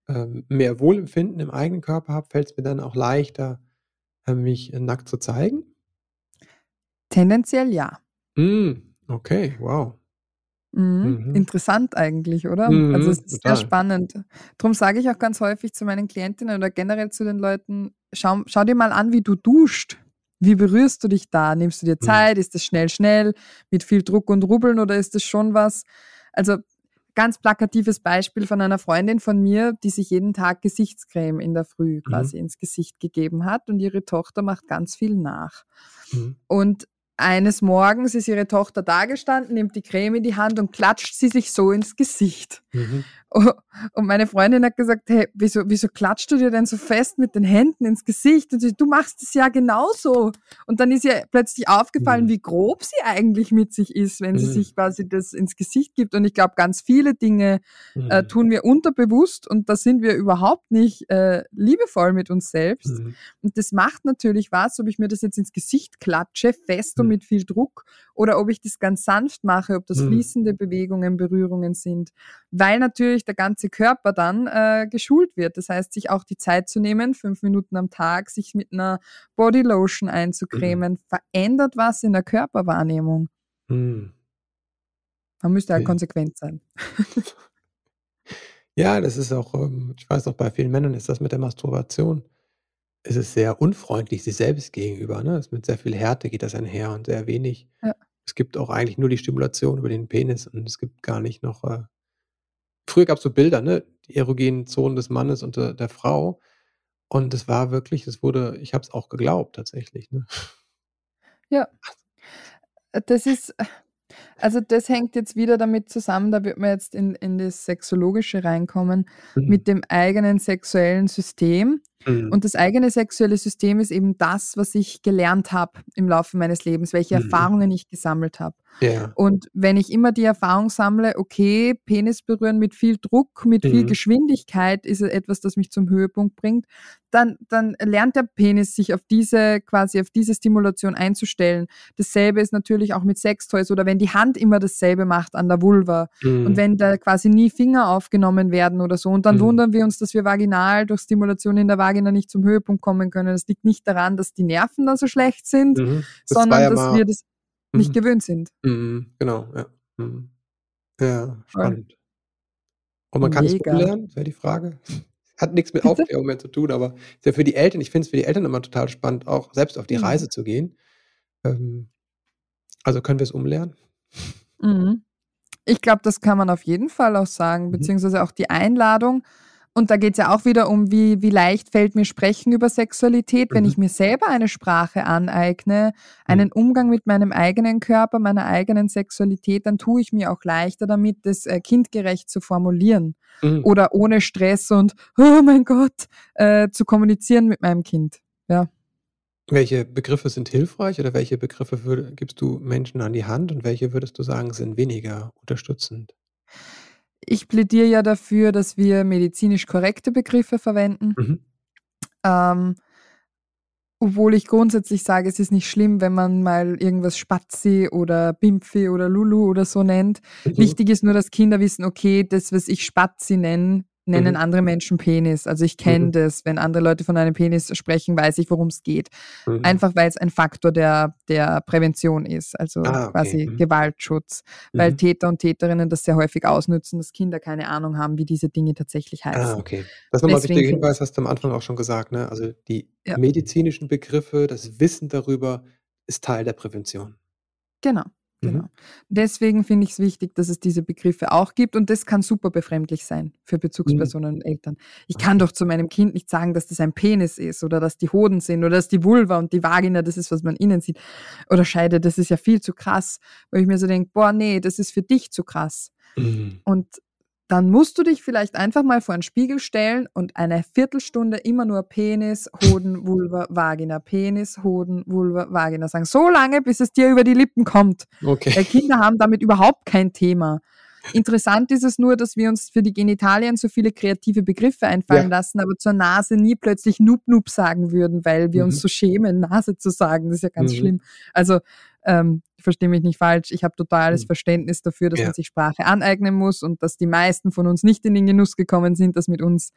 ähm, mehr Wohlempfinden im eigenen Körper habe, fällt es mir dann auch leichter, mich äh, nackt zu zeigen? Tendenziell ja. Mm, okay, wow. Mhm. Mhm. Interessant eigentlich, oder? Mhm, also es ist total. sehr spannend. Darum sage ich auch ganz häufig zu meinen Klientinnen oder generell zu den Leuten, schau, schau dir mal an, wie du duscht. Wie berührst du dich da? Nimmst du dir mhm. Zeit? Ist das schnell, schnell, mit viel Druck und Rubbeln oder ist das schon was? Also ganz plakatives Beispiel von einer Freundin von mir, die sich jeden Tag Gesichtscreme in der Früh mhm. quasi mhm. ins Gesicht gegeben hat und ihre Tochter macht ganz viel nach. Mhm. Und eines Morgens ist ihre Tochter dagestanden, nimmt die Creme in die Hand und klatscht sie sich so ins Gesicht. Mhm. Und meine Freundin hat gesagt, hey, wieso, wieso klatschst du dir denn so fest mit den Händen ins Gesicht? Und sie, du machst es ja genauso. Und dann ist ihr plötzlich aufgefallen, mhm. wie grob sie eigentlich mit sich ist, wenn mhm. sie sich quasi das ins Gesicht gibt. Und ich glaube, ganz viele Dinge äh, mhm. tun wir unterbewusst und da sind wir überhaupt nicht äh, liebevoll mit uns selbst. Mhm. Und das macht natürlich was, ob ich mir das jetzt ins Gesicht klatsche, fest und mhm. mit viel Druck, oder ob ich das ganz sanft mache, ob das mhm. fließende Bewegungen, Berührungen sind. Weil natürlich der ganze Körper dann äh, geschult wird. Das heißt, sich auch die Zeit zu nehmen, fünf Minuten am Tag, sich mit einer Bodylotion einzucremen, mhm. verändert was in der Körperwahrnehmung. Mhm. Man müsste ja konsequent sein. ja, das ist auch, ähm, ich weiß auch, bei vielen Männern ist das mit der Masturbation. Es ist sehr unfreundlich sich selbst gegenüber. Ne? Es mit sehr viel Härte geht das einher und sehr wenig. Ja. Es gibt auch eigentlich nur die Stimulation über den Penis und es gibt gar nicht noch äh, früher gab es so Bilder, ne? Die erogenen Zonen des Mannes und der, der Frau. Und es war wirklich, es wurde, ich habe es auch geglaubt tatsächlich. Ne? Ja. Das ist, also das hängt jetzt wieder damit zusammen, da wird man jetzt in, in das Sexologische reinkommen, mhm. mit dem eigenen sexuellen System. Mhm. Und das eigene sexuelle System ist eben das, was ich gelernt habe im Laufe meines Lebens, welche mhm. Erfahrungen ich gesammelt habe. Ja. Und wenn ich immer die Erfahrung sammle, okay, Penis berühren mit viel Druck, mit viel mhm. Geschwindigkeit ist etwas, das mich zum Höhepunkt bringt, dann, dann lernt der Penis sich auf diese, quasi auf diese Stimulation einzustellen. Dasselbe ist natürlich auch mit Sextoys oder wenn die Hand Hand immer dasselbe macht an der Vulva. Mhm. Und wenn da quasi nie Finger aufgenommen werden oder so, und dann mhm. wundern wir uns, dass wir vaginal durch Stimulation in der Vagina nicht zum Höhepunkt kommen können. Das liegt nicht daran, dass die Nerven da so schlecht sind, mhm. das sondern ja dass wir das nicht mhm. gewöhnt sind. Mhm. Genau, ja. Ja, spannend. Und man kann es lernen, wäre die Frage. Hat nichts mit Aufklärung mehr zu tun, aber ist ja für die Eltern, ich finde es für die Eltern immer total spannend, auch selbst auf die. Reise zu gehen. Ähm, also können wir es umlernen? Mhm. Ich glaube, das kann man auf jeden Fall auch sagen, mhm. beziehungsweise auch die Einladung. Und da geht es ja auch wieder um, wie, wie leicht fällt mir Sprechen über Sexualität, wenn mhm. ich mir selber eine Sprache aneigne, einen mhm. Umgang mit meinem eigenen Körper, meiner eigenen Sexualität, dann tue ich mir auch leichter damit, das äh, kindgerecht zu formulieren mhm. oder ohne Stress und, oh mein Gott, äh, zu kommunizieren mit meinem Kind. Ja. Welche Begriffe sind hilfreich oder welche Begriffe würd, gibst du Menschen an die Hand und welche würdest du sagen, sind weniger unterstützend? Ich plädiere ja dafür, dass wir medizinisch korrekte Begriffe verwenden. Mhm. Ähm, obwohl ich grundsätzlich sage, es ist nicht schlimm, wenn man mal irgendwas Spazi oder Bimpfi oder Lulu oder so nennt. Mhm. Wichtig ist nur, dass Kinder wissen, okay, das, was ich Spazi nenne, nennen mhm. andere Menschen Penis. Also ich kenne mhm. das, wenn andere Leute von einem Penis sprechen, weiß ich, worum es geht. Mhm. Einfach weil es ein Faktor der, der Prävention ist, also ah, okay. quasi mhm. Gewaltschutz, weil mhm. Täter und Täterinnen das sehr häufig ausnützen, dass Kinder keine Ahnung haben, wie diese Dinge tatsächlich ah, heißen. Ah, okay. Das nochmal ein wichtiger Hinweis, hast du am Anfang auch schon gesagt, ne? Also die ja. medizinischen Begriffe, das Wissen darüber ist Teil der Prävention. Genau. Genau. Mhm. Deswegen finde ich es wichtig, dass es diese Begriffe auch gibt und das kann super befremdlich sein für Bezugspersonen mhm. und Eltern. Ich kann doch zu meinem Kind nicht sagen, dass das ein Penis ist oder dass die Hoden sind oder dass die Vulva und die Vagina das ist, was man innen sieht. Oder Scheide, das ist ja viel zu krass, weil ich mir so denke, boah, nee, das ist für dich zu krass. Mhm. Und dann musst du dich vielleicht einfach mal vor einen Spiegel stellen und eine Viertelstunde immer nur Penis, Hoden, Vulva, Vagina, Penis, Hoden, Vulva, Vagina sagen. So lange, bis es dir über die Lippen kommt. Okay. Weil Kinder haben damit überhaupt kein Thema. Interessant ist es nur, dass wir uns für die Genitalien so viele kreative Begriffe einfallen ja. lassen, aber zur Nase nie plötzlich Nup Nup sagen würden, weil wir mhm. uns so schämen, Nase zu sagen. Das ist ja ganz mhm. schlimm. Also ähm, verstehe mich nicht falsch, ich habe totales mhm. Verständnis dafür, dass ja. man sich Sprache aneignen muss und dass die meisten von uns nicht in den Genuss gekommen sind, dass mit uns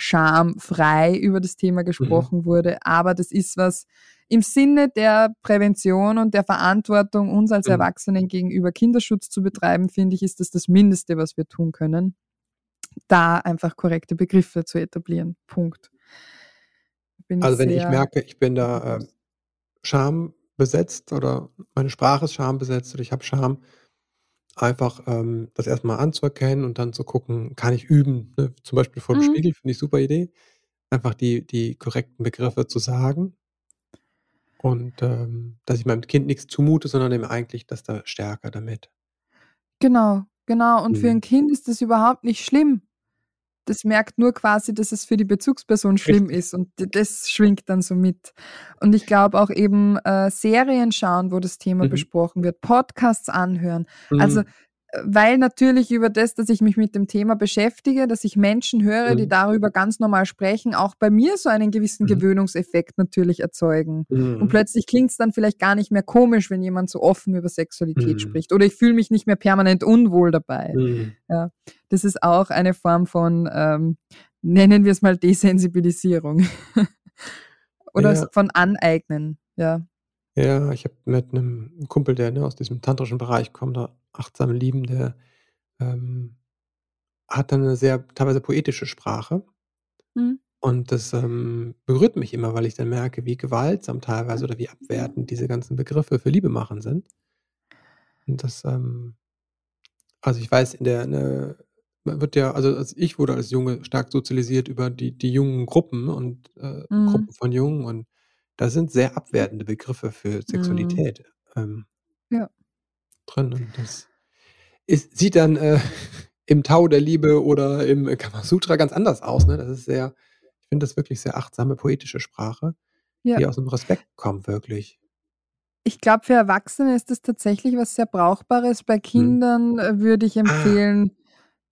schamfrei über das Thema mhm. gesprochen mhm. wurde. Aber das ist was im Sinne der Prävention und der Verantwortung uns als mhm. Erwachsenen gegenüber Kinderschutz zu betreiben, finde ich, ist das das Mindeste, was wir tun können. Da einfach korrekte Begriffe zu etablieren. Punkt. also wenn ich merke, ich bin da äh, Scham besetzt oder meine Sprache ist schambesetzt oder ich habe Scham, einfach ähm, das erstmal anzuerkennen und dann zu gucken, kann ich üben. Ne? Zum Beispiel vor dem mhm. Spiegel, finde ich super Idee. Einfach die, die korrekten Begriffe zu sagen. Und ähm, dass ich meinem Kind nichts zumute, sondern eben eigentlich, dass da stärker damit. Genau, genau. Und mhm. für ein Kind ist das überhaupt nicht schlimm das merkt nur quasi, dass es für die Bezugsperson schlimm Richtig. ist und das schwingt dann so mit. Und ich glaube auch eben äh, Serien schauen, wo das Thema mhm. besprochen wird, Podcasts anhören. Also, mhm. Also weil natürlich über das, dass ich mich mit dem Thema beschäftige, dass ich Menschen höre, mhm. die darüber ganz normal sprechen, auch bei mir so einen gewissen mhm. Gewöhnungseffekt natürlich erzeugen. Mhm. Und plötzlich klingt es dann vielleicht gar nicht mehr komisch, wenn jemand so offen über Sexualität mhm. spricht. Oder ich fühle mich nicht mehr permanent unwohl dabei. Mhm. Ja, das ist auch eine Form von, ähm, nennen wir es mal Desensibilisierung. Oder ja. von Aneignen, ja. Ja, ich habe mit einem Kumpel, der ne, aus diesem tantrischen Bereich kommt, da achtsam Lieben, der ähm, hat dann eine sehr teilweise poetische Sprache. Mhm. Und das ähm, berührt mich immer, weil ich dann merke, wie gewaltsam teilweise oder wie abwertend diese ganzen Begriffe für Liebe machen sind. Und das, ähm, also ich weiß, in der, ne, man wird ja, also als ich wurde als Junge stark sozialisiert über die, die jungen Gruppen und äh, mhm. Gruppen von Jungen und da sind sehr abwertende Begriffe für mhm. Sexualität ähm, Ja. Drin. Und das ist, sieht dann äh, im Tau der Liebe oder im Kamasutra ganz anders aus. Ne? Das ist sehr, ich finde das wirklich sehr achtsame, poetische Sprache, die aus dem Respekt kommt, wirklich. Ich glaube, für Erwachsene ist das tatsächlich was sehr Brauchbares. Bei Hm. Kindern äh, würde ich Ah. empfehlen,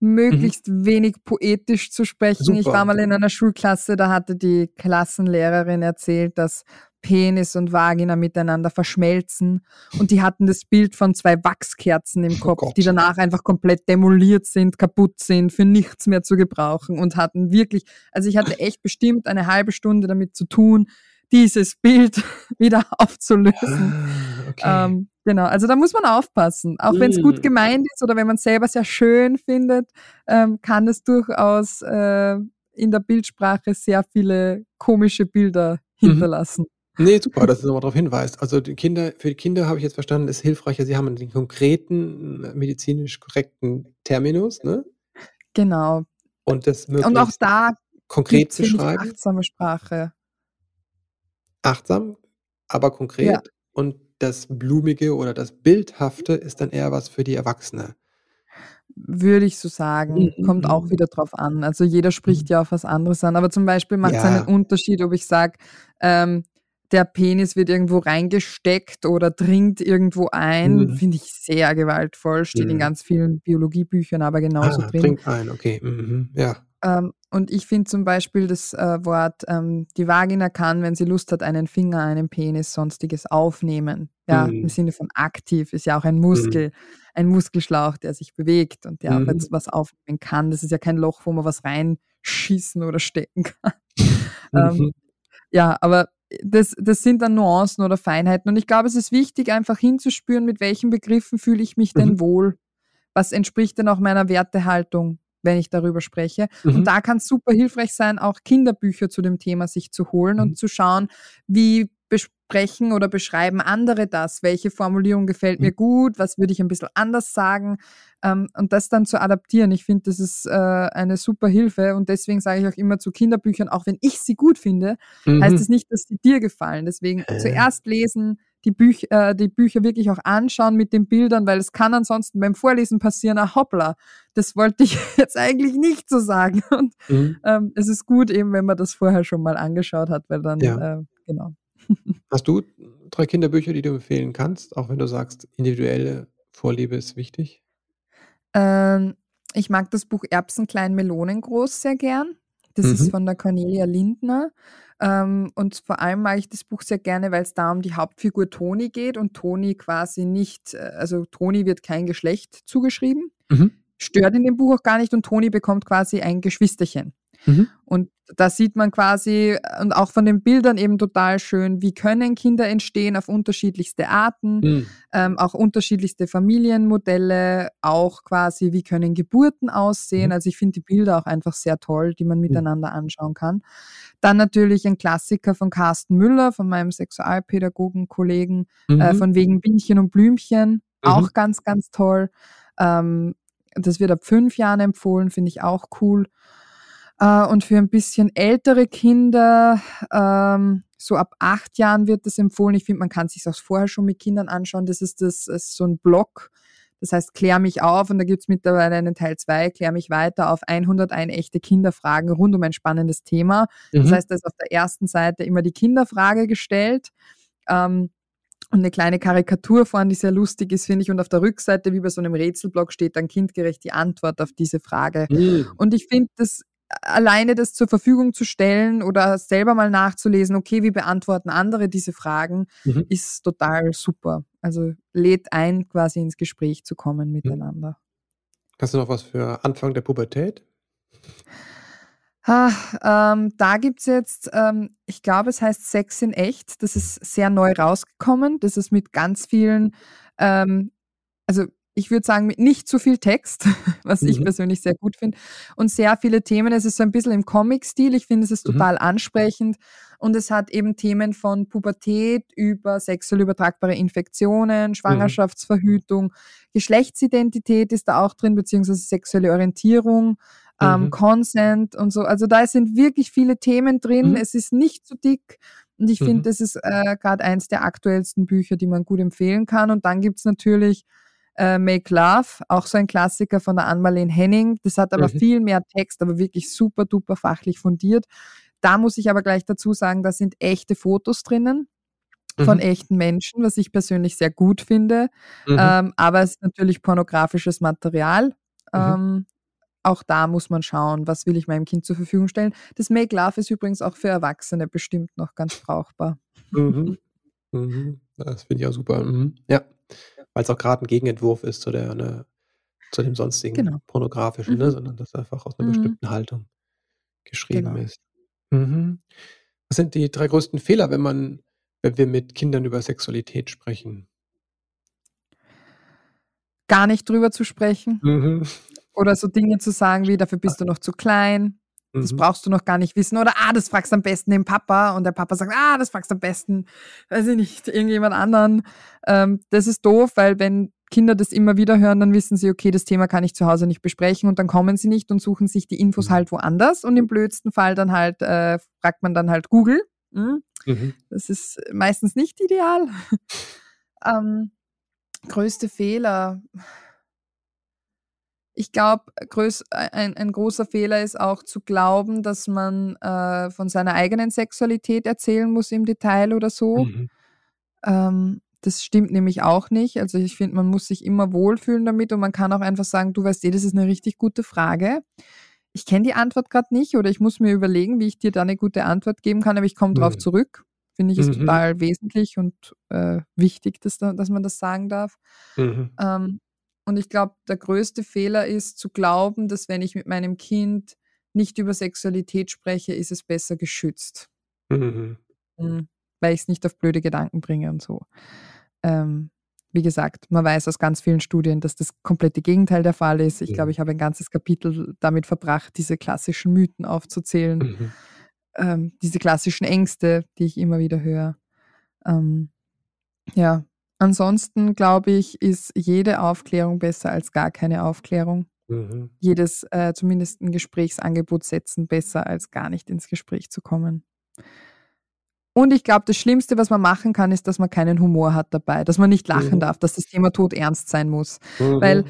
Mhm. möglichst wenig poetisch zu sprechen. Ich war mal in einer Schulklasse, da hatte die Klassenlehrerin erzählt, dass Penis und Vagina miteinander verschmelzen. Und die hatten das Bild von zwei Wachskerzen im oh Kopf, oh die danach einfach komplett demoliert sind, kaputt sind, für nichts mehr zu gebrauchen und hatten wirklich, also ich hatte echt bestimmt eine halbe Stunde damit zu tun, dieses Bild wieder aufzulösen. Ah, okay. Ähm, genau, also da muss man aufpassen. Auch wenn es gut mm. gemeint ist oder wenn man es selber sehr schön findet, ähm, kann es durchaus äh, in der Bildsprache sehr viele komische Bilder mhm. Nee, super, dass du nochmal darauf hinweist. Also die Kinder, für die Kinder habe ich jetzt verstanden, ist hilfreicher, sie haben den konkreten, medizinisch korrekten Terminus, ne? Genau. Und das Und auch da konkret zu schreiben. achtsame Sprache. Achtsam, aber konkret. Ja. Und das Blumige oder das Bildhafte ist dann eher was für die Erwachsene. Würde ich so sagen. Mhm. Kommt auch mhm. wieder drauf an. Also jeder spricht mhm. ja auf was anderes an. Aber zum Beispiel macht es einen Unterschied, ob ich sage, ähm, der Penis wird irgendwo reingesteckt oder dringt irgendwo ein, mhm. finde ich sehr gewaltvoll. Steht mhm. in ganz vielen Biologiebüchern aber genauso ah, drin. Dringt ein, okay. Mhm. Ja. Ähm, und ich finde zum Beispiel das äh, Wort, ähm, die Vagina kann, wenn sie Lust hat, einen Finger, einen Penis, sonstiges aufnehmen. Ja, mhm. im Sinne von aktiv ist ja auch ein Muskel, mhm. ein Muskelschlauch, der sich bewegt und der auch mhm. jetzt was aufnehmen kann. Das ist ja kein Loch, wo man was reinschießen oder stecken kann. ähm, ja, aber das, das sind dann Nuancen oder Feinheiten. Und ich glaube, es ist wichtig, einfach hinzuspüren, mit welchen Begriffen fühle ich mich denn mhm. wohl. Was entspricht denn auch meiner Wertehaltung? wenn ich darüber spreche. Mhm. Und da kann es super hilfreich sein, auch Kinderbücher zu dem Thema sich zu holen mhm. und zu schauen, wie besprechen oder beschreiben andere das? Welche Formulierung gefällt mir mhm. gut? Was würde ich ein bisschen anders sagen? Ähm, und das dann zu adaptieren. Ich finde, das ist äh, eine super Hilfe und deswegen sage ich auch immer zu Kinderbüchern, auch wenn ich sie gut finde, mhm. heißt es das nicht, dass sie dir gefallen. Deswegen äh. zuerst lesen, die, Büch, äh, die Bücher wirklich auch anschauen mit den Bildern, weil es kann ansonsten beim Vorlesen passieren, ah hoppla, das wollte ich jetzt eigentlich nicht so sagen. Und mhm. ähm, es ist gut eben, wenn man das vorher schon mal angeschaut hat, weil dann, ja. äh, genau. Hast du drei Kinderbücher, die du empfehlen kannst, auch wenn du sagst, individuelle Vorliebe ist wichtig? Ähm, ich mag das Buch Erbsen klein Melonen groß sehr gern. Das mhm. ist von der Cornelia Lindner. Ähm, und vor allem mag ich das Buch sehr gerne, weil es da um die Hauptfigur Toni geht und Toni quasi nicht, äh, also Toni wird kein Geschlecht zugeschrieben, mhm. stört in dem Buch auch gar nicht und Toni bekommt quasi ein Geschwisterchen. Mhm. Und da sieht man quasi und auch von den Bildern eben total schön, wie können Kinder entstehen auf unterschiedlichste Arten, mhm. ähm, auch unterschiedlichste Familienmodelle, auch quasi, wie können Geburten aussehen. Mhm. Also ich finde die Bilder auch einfach sehr toll, die man mhm. miteinander anschauen kann. Dann natürlich ein Klassiker von Carsten Müller, von meinem Sexualpädagogen-Kollegen, äh, mhm. von wegen Bienchen und Blümchen, auch mhm. ganz, ganz toll. Ähm, das wird ab fünf Jahren empfohlen, finde ich auch cool. Äh, und für ein bisschen ältere Kinder, ähm, so ab acht Jahren wird das empfohlen. Ich finde, man kann sich auch vorher schon mit Kindern anschauen. Das ist, das ist so ein Blog. Das heißt, klär mich auf und da gibt's mittlerweile einen Teil zwei, klär mich weiter auf 101 echte Kinderfragen rund um ein spannendes Thema. Mhm. Das heißt, da ist auf der ersten Seite immer die Kinderfrage gestellt. Ähm, und eine kleine Karikatur vorne, die sehr lustig ist, finde ich. Und auf der Rückseite, wie bei so einem Rätselblock, steht dann kindgerecht die Antwort auf diese Frage. Mhm. Und ich finde, das alleine das zur Verfügung zu stellen oder selber mal nachzulesen, okay, wie beantworten andere diese Fragen, mhm. ist total super. Also lädt ein, quasi ins Gespräch zu kommen mhm. miteinander. Hast du noch was für Anfang der Pubertät? Ah, ähm, da gibt es jetzt, ähm, ich glaube, es heißt Sex in echt. Das ist sehr neu rausgekommen. Das ist mit ganz vielen, ähm, also ich würde sagen, mit nicht zu viel Text, was mhm. ich persönlich sehr gut finde. Und sehr viele Themen. Es ist so ein bisschen im Comic-Stil. Ich finde, es ist mhm. total mhm. ansprechend. Und es hat eben Themen von Pubertät über sexuell übertragbare Infektionen, mhm. Schwangerschaftsverhütung, mhm. Geschlechtsidentität ist da auch drin, beziehungsweise sexuelle Orientierung. Ähm, mhm. Consent und so. Also da sind wirklich viele Themen drin. Es ist nicht zu dick. Und ich finde, das ist äh, gerade eins der aktuellsten Bücher, die man gut empfehlen kann. Und dann gibt es natürlich äh, Make Love, auch so ein Klassiker von der Ann-Marlene Henning. Das hat aber mhm. viel mehr Text, aber wirklich super duper fachlich fundiert. Da muss ich aber gleich dazu sagen, da sind echte Fotos drinnen von mhm. echten Menschen, was ich persönlich sehr gut finde. Mhm. Ähm, aber es ist natürlich pornografisches Material. Mhm. Ähm, auch da muss man schauen, was will ich meinem Kind zur Verfügung stellen. Das Make Love ist übrigens auch für Erwachsene bestimmt noch ganz brauchbar. Mhm. Mhm. Das finde ich auch super. Mhm. Ja, weil es auch gerade ein Gegenentwurf ist zu der, ne, zu dem sonstigen Genau. pornografischen, ne, Mhm. sondern das einfach aus einer Mhm. bestimmten Haltung geschrieben Genau. ist. Mhm. Was sind die drei größten Fehler, wenn man wenn wir mit Kindern über Sexualität sprechen? Gar nicht drüber zu sprechen Mhm. oder so Dinge zu sagen wie: „Dafür bist du noch zu klein, das Mhm. brauchst du noch gar nicht wissen“ oder: „Ah, das fragst du am besten den Papa“ und der Papa sagt: „Ah, das fragst du am besten, weiß ich nicht, irgendjemand anderen.“ Ähm, das ist doof, weil wenn Kinder das immer wieder hören, dann wissen sie: „Okay, das Thema kann ich zu Hause nicht besprechen“ und dann kommen sie nicht und suchen sich die Infos Mhm. halt woanders und im blödsten Fall dann halt äh, fragt man dann halt Google. Mhm. Mhm. Das ist meistens nicht ideal. Ähm, größte Fehler. Ich glaube, größ ein ein großer Fehler ist auch zu glauben, dass man, äh, von seiner eigenen Sexualität erzählen muss im Detail oder so. Mhm. Ähm, das stimmt nämlich auch nicht. Also, ich finde, man muss sich immer wohlfühlen damit und man kann auch einfach sagen: „Du weißt eh, das ist 'ne richtig gute Frage. Ich kenne die Antwort grad nicht oder ich muss mir überlegen, wie ich dir da 'ne gute Antwort geben kann, aber ich komme drauf Mhm. zurück.“ Finde ich, ist Mhm. total wesentlich und, äh, wichtig, dass da dass man das sagen darf. Mhm. Ähm, und ich glaube, der größte Fehler ist zu glauben, dass wenn ich mit meinem Kind nicht über Sexualität spreche, ist es besser geschützt. Mhm. Mhm. Weil ich's nicht auf blöde Gedanken bringe und so. Ähm, wie gesagt, man weiß aus ganz vielen Studien, dass das komplette Gegenteil der Fall ist. Ich glaube, Mhm. ich habe ein ganzes Kapitel damit verbracht, diese klassischen Mythen aufzuzählen, Mhm. ähm, diese klassischen Ängste, die ich immer wieder höre. Ähm, ja, ansonsten glaube ich, ist jede Aufklärung besser als gar keine Aufklärung. Mhm. Jedes, äh, zumindest 'n Gesprächsangebot setzen besser, als gar nicht ins Gespräch zu kommen. Und ich glaube, das Schlimmste, was man machen kann, ist, dass man keinen Humor hat dabei, dass man nicht lachen Mhm. darf, dass das Thema todernst sein muss. Weil Mhm.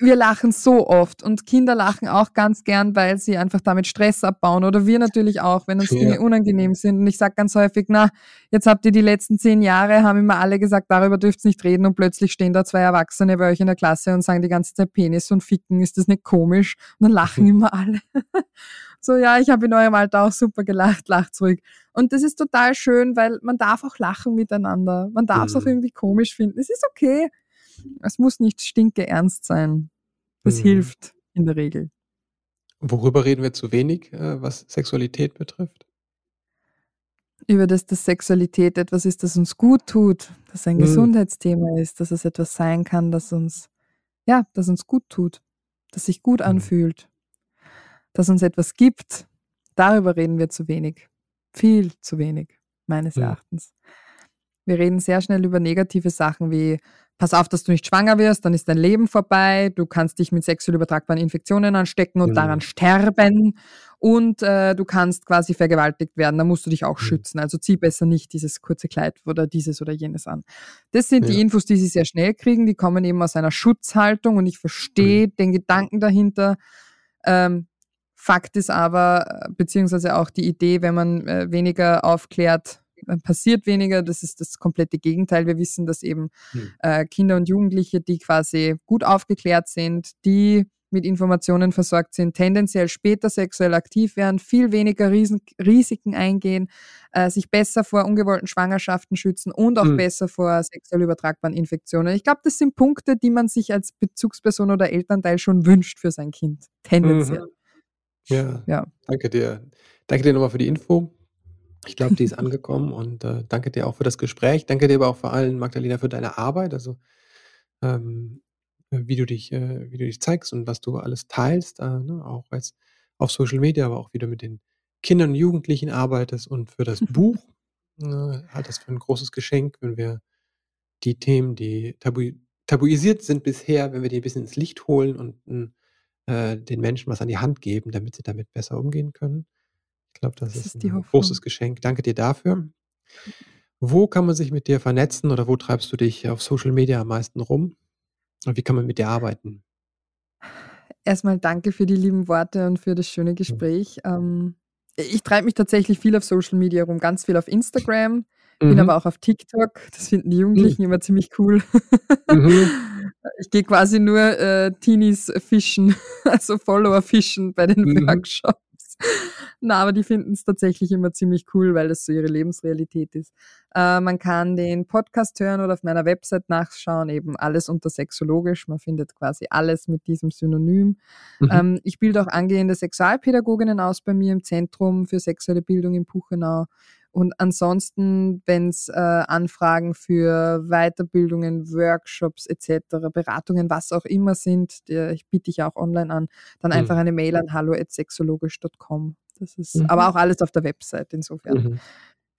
Wir lachen so oft und Kinder lachen auch ganz gern, weil sie einfach damit Stress abbauen oder wir natürlich auch, wenn uns Ja. Dinge unangenehm sind. Und ich sage ganz häufig: „Na, jetzt habt ihr die letzten 10 Jahre haben immer alle gesagt, darüber dürft's nicht reden und plötzlich stehen da 2 Erwachsene bei euch in der Klasse und sagen die ganze Zeit Penis und Ficken, ist das nicht komisch?“ Und dann lachen Mhm. immer alle. So: „Ja, ich habe in eurem Alter auch super gelacht, lacht's ruhig.“ Und das ist total schön, weil man darf auch lachen miteinander. Man darf's auch Mhm. irgendwie komisch finden. Es ist okay. Es muss nicht stinkeernst sein. Das Mhm. hilft in der Regel. Worüber reden wir zu wenig, äh, was Sexualität betrifft? Über das, dass Sexualität etwas ist, das uns gut tut, das ein Mhm. Gesundheitsthema ist, dass es etwas sein kann, das uns ja, das uns gut tut, das sich gut Mhm. anfühlt, das uns etwas gibt. Darüber reden wir zu wenig. Viel zu wenig, meines Mhm. Erachtens. Wir reden sehr schnell über negative Sachen wie: „Pass auf, dass du nicht schwanger wirst, dann ist dein Leben vorbei. Du kannst dich mit sexuell übertragbaren Infektionen anstecken und daran Mhm. sterben und, äh, du kannst quasi vergewaltigt werden. Da musst du dich auch Mhm. schützen. Also, zieh besser nicht dieses kurze Kleid oder dieses oder jenes an.“ Das sind die Ja. Infos, die sie sehr schnell kriegen. Die kommen eben aus einer Schutzhaltung und ich Mhm. verstehe den Gedanken dahinter. Ähm, Fakt ist aber äh, beziehungsweise auch die Idee, wenn man, äh, weniger aufklärt, passiert weniger. Das ist das komplette Gegenteil. Wir wissen, dass eben, Mhm. äh, Kinder und Jugendliche, die quasi gut aufgeklärt sind, die mit Informationen versorgt sind, tendenziell später sexuell aktiv werden, viel weniger Riesen Risiken eingehen, äh, sich besser vor ungewollten Schwangerschaften schützen und auch Mhm. besser vor sexuell übertragbaren Infektionen. Ich glaube, das sind Punkte, die man sich als Bezugsperson oder Elternteil schon wünscht für sein Kind, tendenziell. Mhm. Ja, Ja. danke dir. Danke dir noch mal für die Info. Ich glaube, die ist angekommen und, äh, danke dir auch für das Gespräch. Danke dir aber auch vor allem, Magdalena, für deine Arbeit, also, ähm, äh, wie du dich äh, wie du dich zeigst und was du alles teilst, äh, ne, auch jetzt auf Social Media, aber auch wie du mit den Kindern und Jugendlichen arbeitest und für das Buch. Äh, halte das für 'n großes Geschenk, wenn wir die Themen, die tabu tabuisiert sind bisher, wenn wir die 'n bisschen ins Licht holen und, äh, den Menschen was an die Hand geben, damit sie damit besser umgehen können. Ich glaube, das Das ist ist die 'n Hoffnung. großes Geschenk. Danke dir dafür. Wo kann man sich mit dir vernetzen oder wo treibst du dich auf Social Media am meisten rum? Und wie kann man mit dir arbeiten? Erst mal danke für die lieben Worte und für das schöne Mhm. Gespräch. Ähm, ich treibe mich tatsächlich viel auf Social Media rum, ganz viel auf Instagram, bin Mhm. aber auch auf TikTok. Das finden die Mhm. Jugendlichen immer ziemlich cool. Mhm. Ich gehe quasi nur äh, Teenies fischen, also Follower fischen bei den mhm. Workshops. Na, aber die finden es tatsächlich immer ziemlich cool, weil das so ihre Lebensrealität ist. Äh, man kann den Podcast hören oder auf meiner Website nachschauen, eben alles unter sexologisch. Man findet quasi alles mit diesem Synonym. Mhm. Ähm, ich bilde auch angehende Sexualpädagoginnen aus bei mir im Zentrum für sexuelle Bildung in Puchenau. Und ansonsten, wenn es äh, Anfragen für Weiterbildungen, Workshops etc., Beratungen, was auch immer sind, die, ich biete ich auch online an, dann mhm. einfach eine Mail an hallo@sexologisch.com. Das ist mhm. aber auch alles auf der Website insofern. Mhm.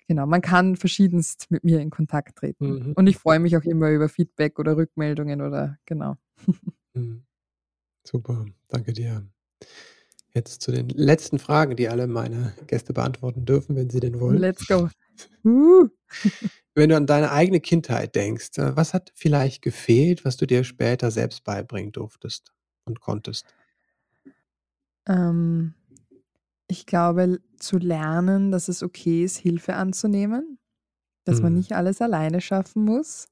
Genau, man kann verschiedenst mit mir in Kontakt treten. Mhm. Und ich freue mich auch immer über Feedback oder Rückmeldungen oder genau. Mhm. Super, danke dir. Jetzt zu den letzten Fragen, die alle meine Gäste beantworten dürfen, wenn sie denn wollen. Let's go. Wenn du an deine eigene Kindheit denkst, äh, was hat vielleicht gefehlt, was du dir später selbst beibringen durftest und konntest? Ähm, ich glaube, zu lernen, dass es okay ist, Hilfe anzunehmen, dass hm. man nicht alles alleine schaffen muss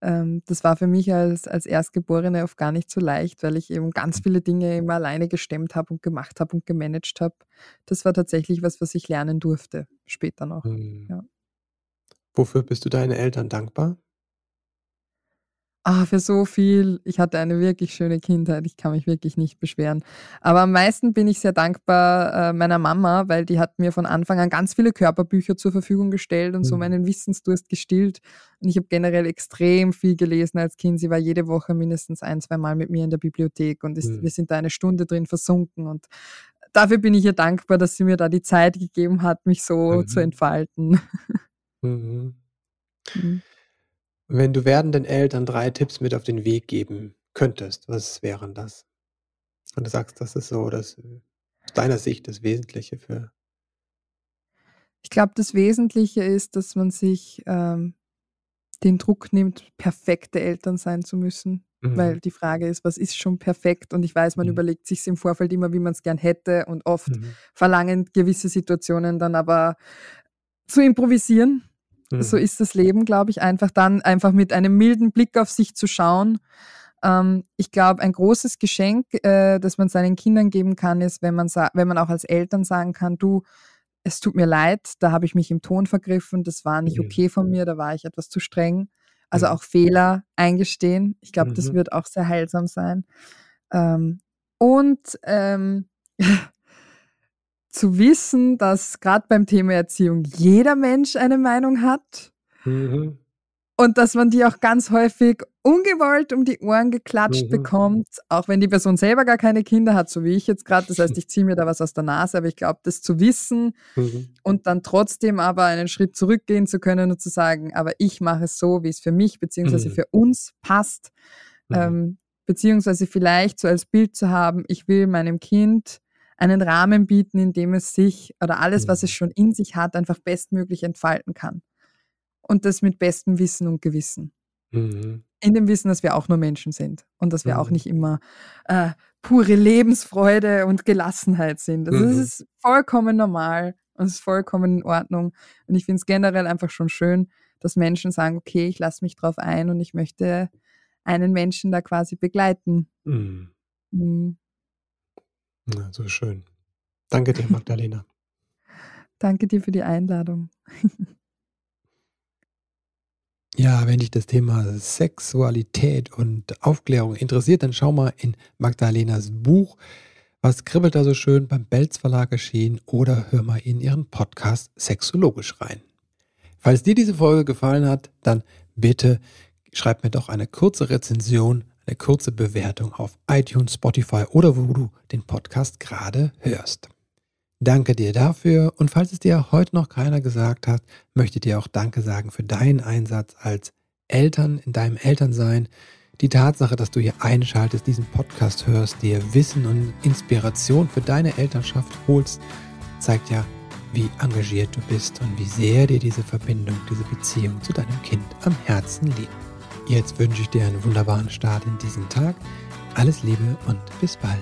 das war für mich als, als Erstgeborene oft gar nicht so leicht, weil ich eben ganz viele Dinge immer alleine gestemmt habe und gemacht habe und gemanagt habe. Das war tatsächlich was, was ich lernen durfte, später noch. Mhm. Ja. Wofür bist du deinen Eltern dankbar? Ah, für so viel. Ich hatte eine wirklich schöne Kindheit. Ich kann mich wirklich nicht beschweren. Aber am meisten bin ich sehr dankbar äh, meiner Mama, weil die hat mir von Anfang an ganz viele Körperbücher zur Verfügung gestellt und mhm. so meinen Wissensdurst gestillt. Und ich habe generell extrem viel gelesen als Kind. Sie war jede Woche mindestens ein, zwei Mal mit mir in der Bibliothek und ist, mhm. wir sind da eine Stunde drin versunken. Und dafür bin ich ihr dankbar, dass sie mir da die Zeit gegeben hat, mich so mhm. zu entfalten. Mhm. Wenn du werdenden Eltern drei Tipps mit auf den Weg geben könntest, was wären das? Und du sagst, das ist so das aus deiner Sicht das Wesentliche für Ich glaube, das Wesentliche ist, dass man sich, ähm, den Druck nimmt, perfekte Eltern sein zu müssen. Weil mhm. die Frage ist, was ist schon perfekt? Und ich weiß, man Mhm. überlegt sich's im Vorfeld immer, wie man es gern hätte und oft Mhm. verlangen gewisse Situationen dann aber zu improvisieren so mhm. ist das Leben, glaube ich, einfach dann einfach mit einem milden Blick auf sich zu schauen. Ähm, ich glaube, ein großes Geschenk, äh, das man seinen Kindern geben kann, ist, wenn man, wenn man auch als Eltern sagen kann, du, es tut mir leid, da habe ich mich im Ton vergriffen, das war nicht okay von mir, da war ich etwas zu streng. Also auch Fehler eingestehen. Ich glaube, das mhm. wird auch sehr heilsam sein. Ähm, und ähm, zu wissen, dass gerade beim Thema Erziehung jeder Mensch eine Meinung hat mhm. und dass man die auch ganz häufig ungewollt um die Ohren geklatscht mhm. bekommt, auch wenn die Person selber gar keine Kinder hat, so wie ich jetzt gerade. Das heißt, ich ziehe mir da was aus der Nase, aber ich glaube, das zu wissen mhm. und dann trotzdem aber einen Schritt zurückgehen zu können und zu sagen, aber ich mache es so, wie es für mich beziehungsweise mhm. für uns passt, mhm. ähm, beziehungsweise vielleicht so als Bild zu haben, ich will meinem Kind einen Rahmen bieten, in dem es sich oder alles, was es mhm. schon in sich hat, einfach bestmöglich entfalten kann. Und das mit bestem Wissen und Gewissen. Mhm. In dem Wissen, dass wir auch nur Menschen sind und dass wir mhm. auch nicht immer äh, pure Lebensfreude und Gelassenheit sind. Also mhm. ist vollkommen normal und es ist vollkommen in Ordnung. Und ich finde es generell einfach schon schön, dass Menschen sagen, okay, ich lasse mich drauf ein und ich möchte einen Menschen da quasi begleiten. Mhm. mhm. Na, so schön. Danke dir, Magdalena. Danke dir für die Einladung. Ja, wenn dich das Thema Sexualität und Aufklärung interessiert, dann schau mal in Magdalenas Buch. Was kribbelt da so schön beim Belz Verlag erschienen oder hör mal in ihren Podcast Sexologisch rein. Falls dir diese Folge gefallen hat, dann bitte schreib mir doch eine kurze Rezension eine kurze Bewertung auf iTunes, Spotify oder wo du den Podcast gerade hörst. Danke dir dafür und falls es dir heute noch keiner gesagt hat, möchte ich dir auch Danke sagen für deinen Einsatz als Eltern in deinem Elternsein. Die Tatsache, dass du hier einschaltest, diesen Podcast hörst, dir Wissen und Inspiration für deine Elternschaft holst, zeigt ja, wie engagiert du bist und wie sehr dir diese Verbindung, diese Beziehung zu deinem Kind am Herzen liegt. Jetzt wünsche ich dir einen wunderbaren Start in diesen Tag. Alles Liebe und bis bald.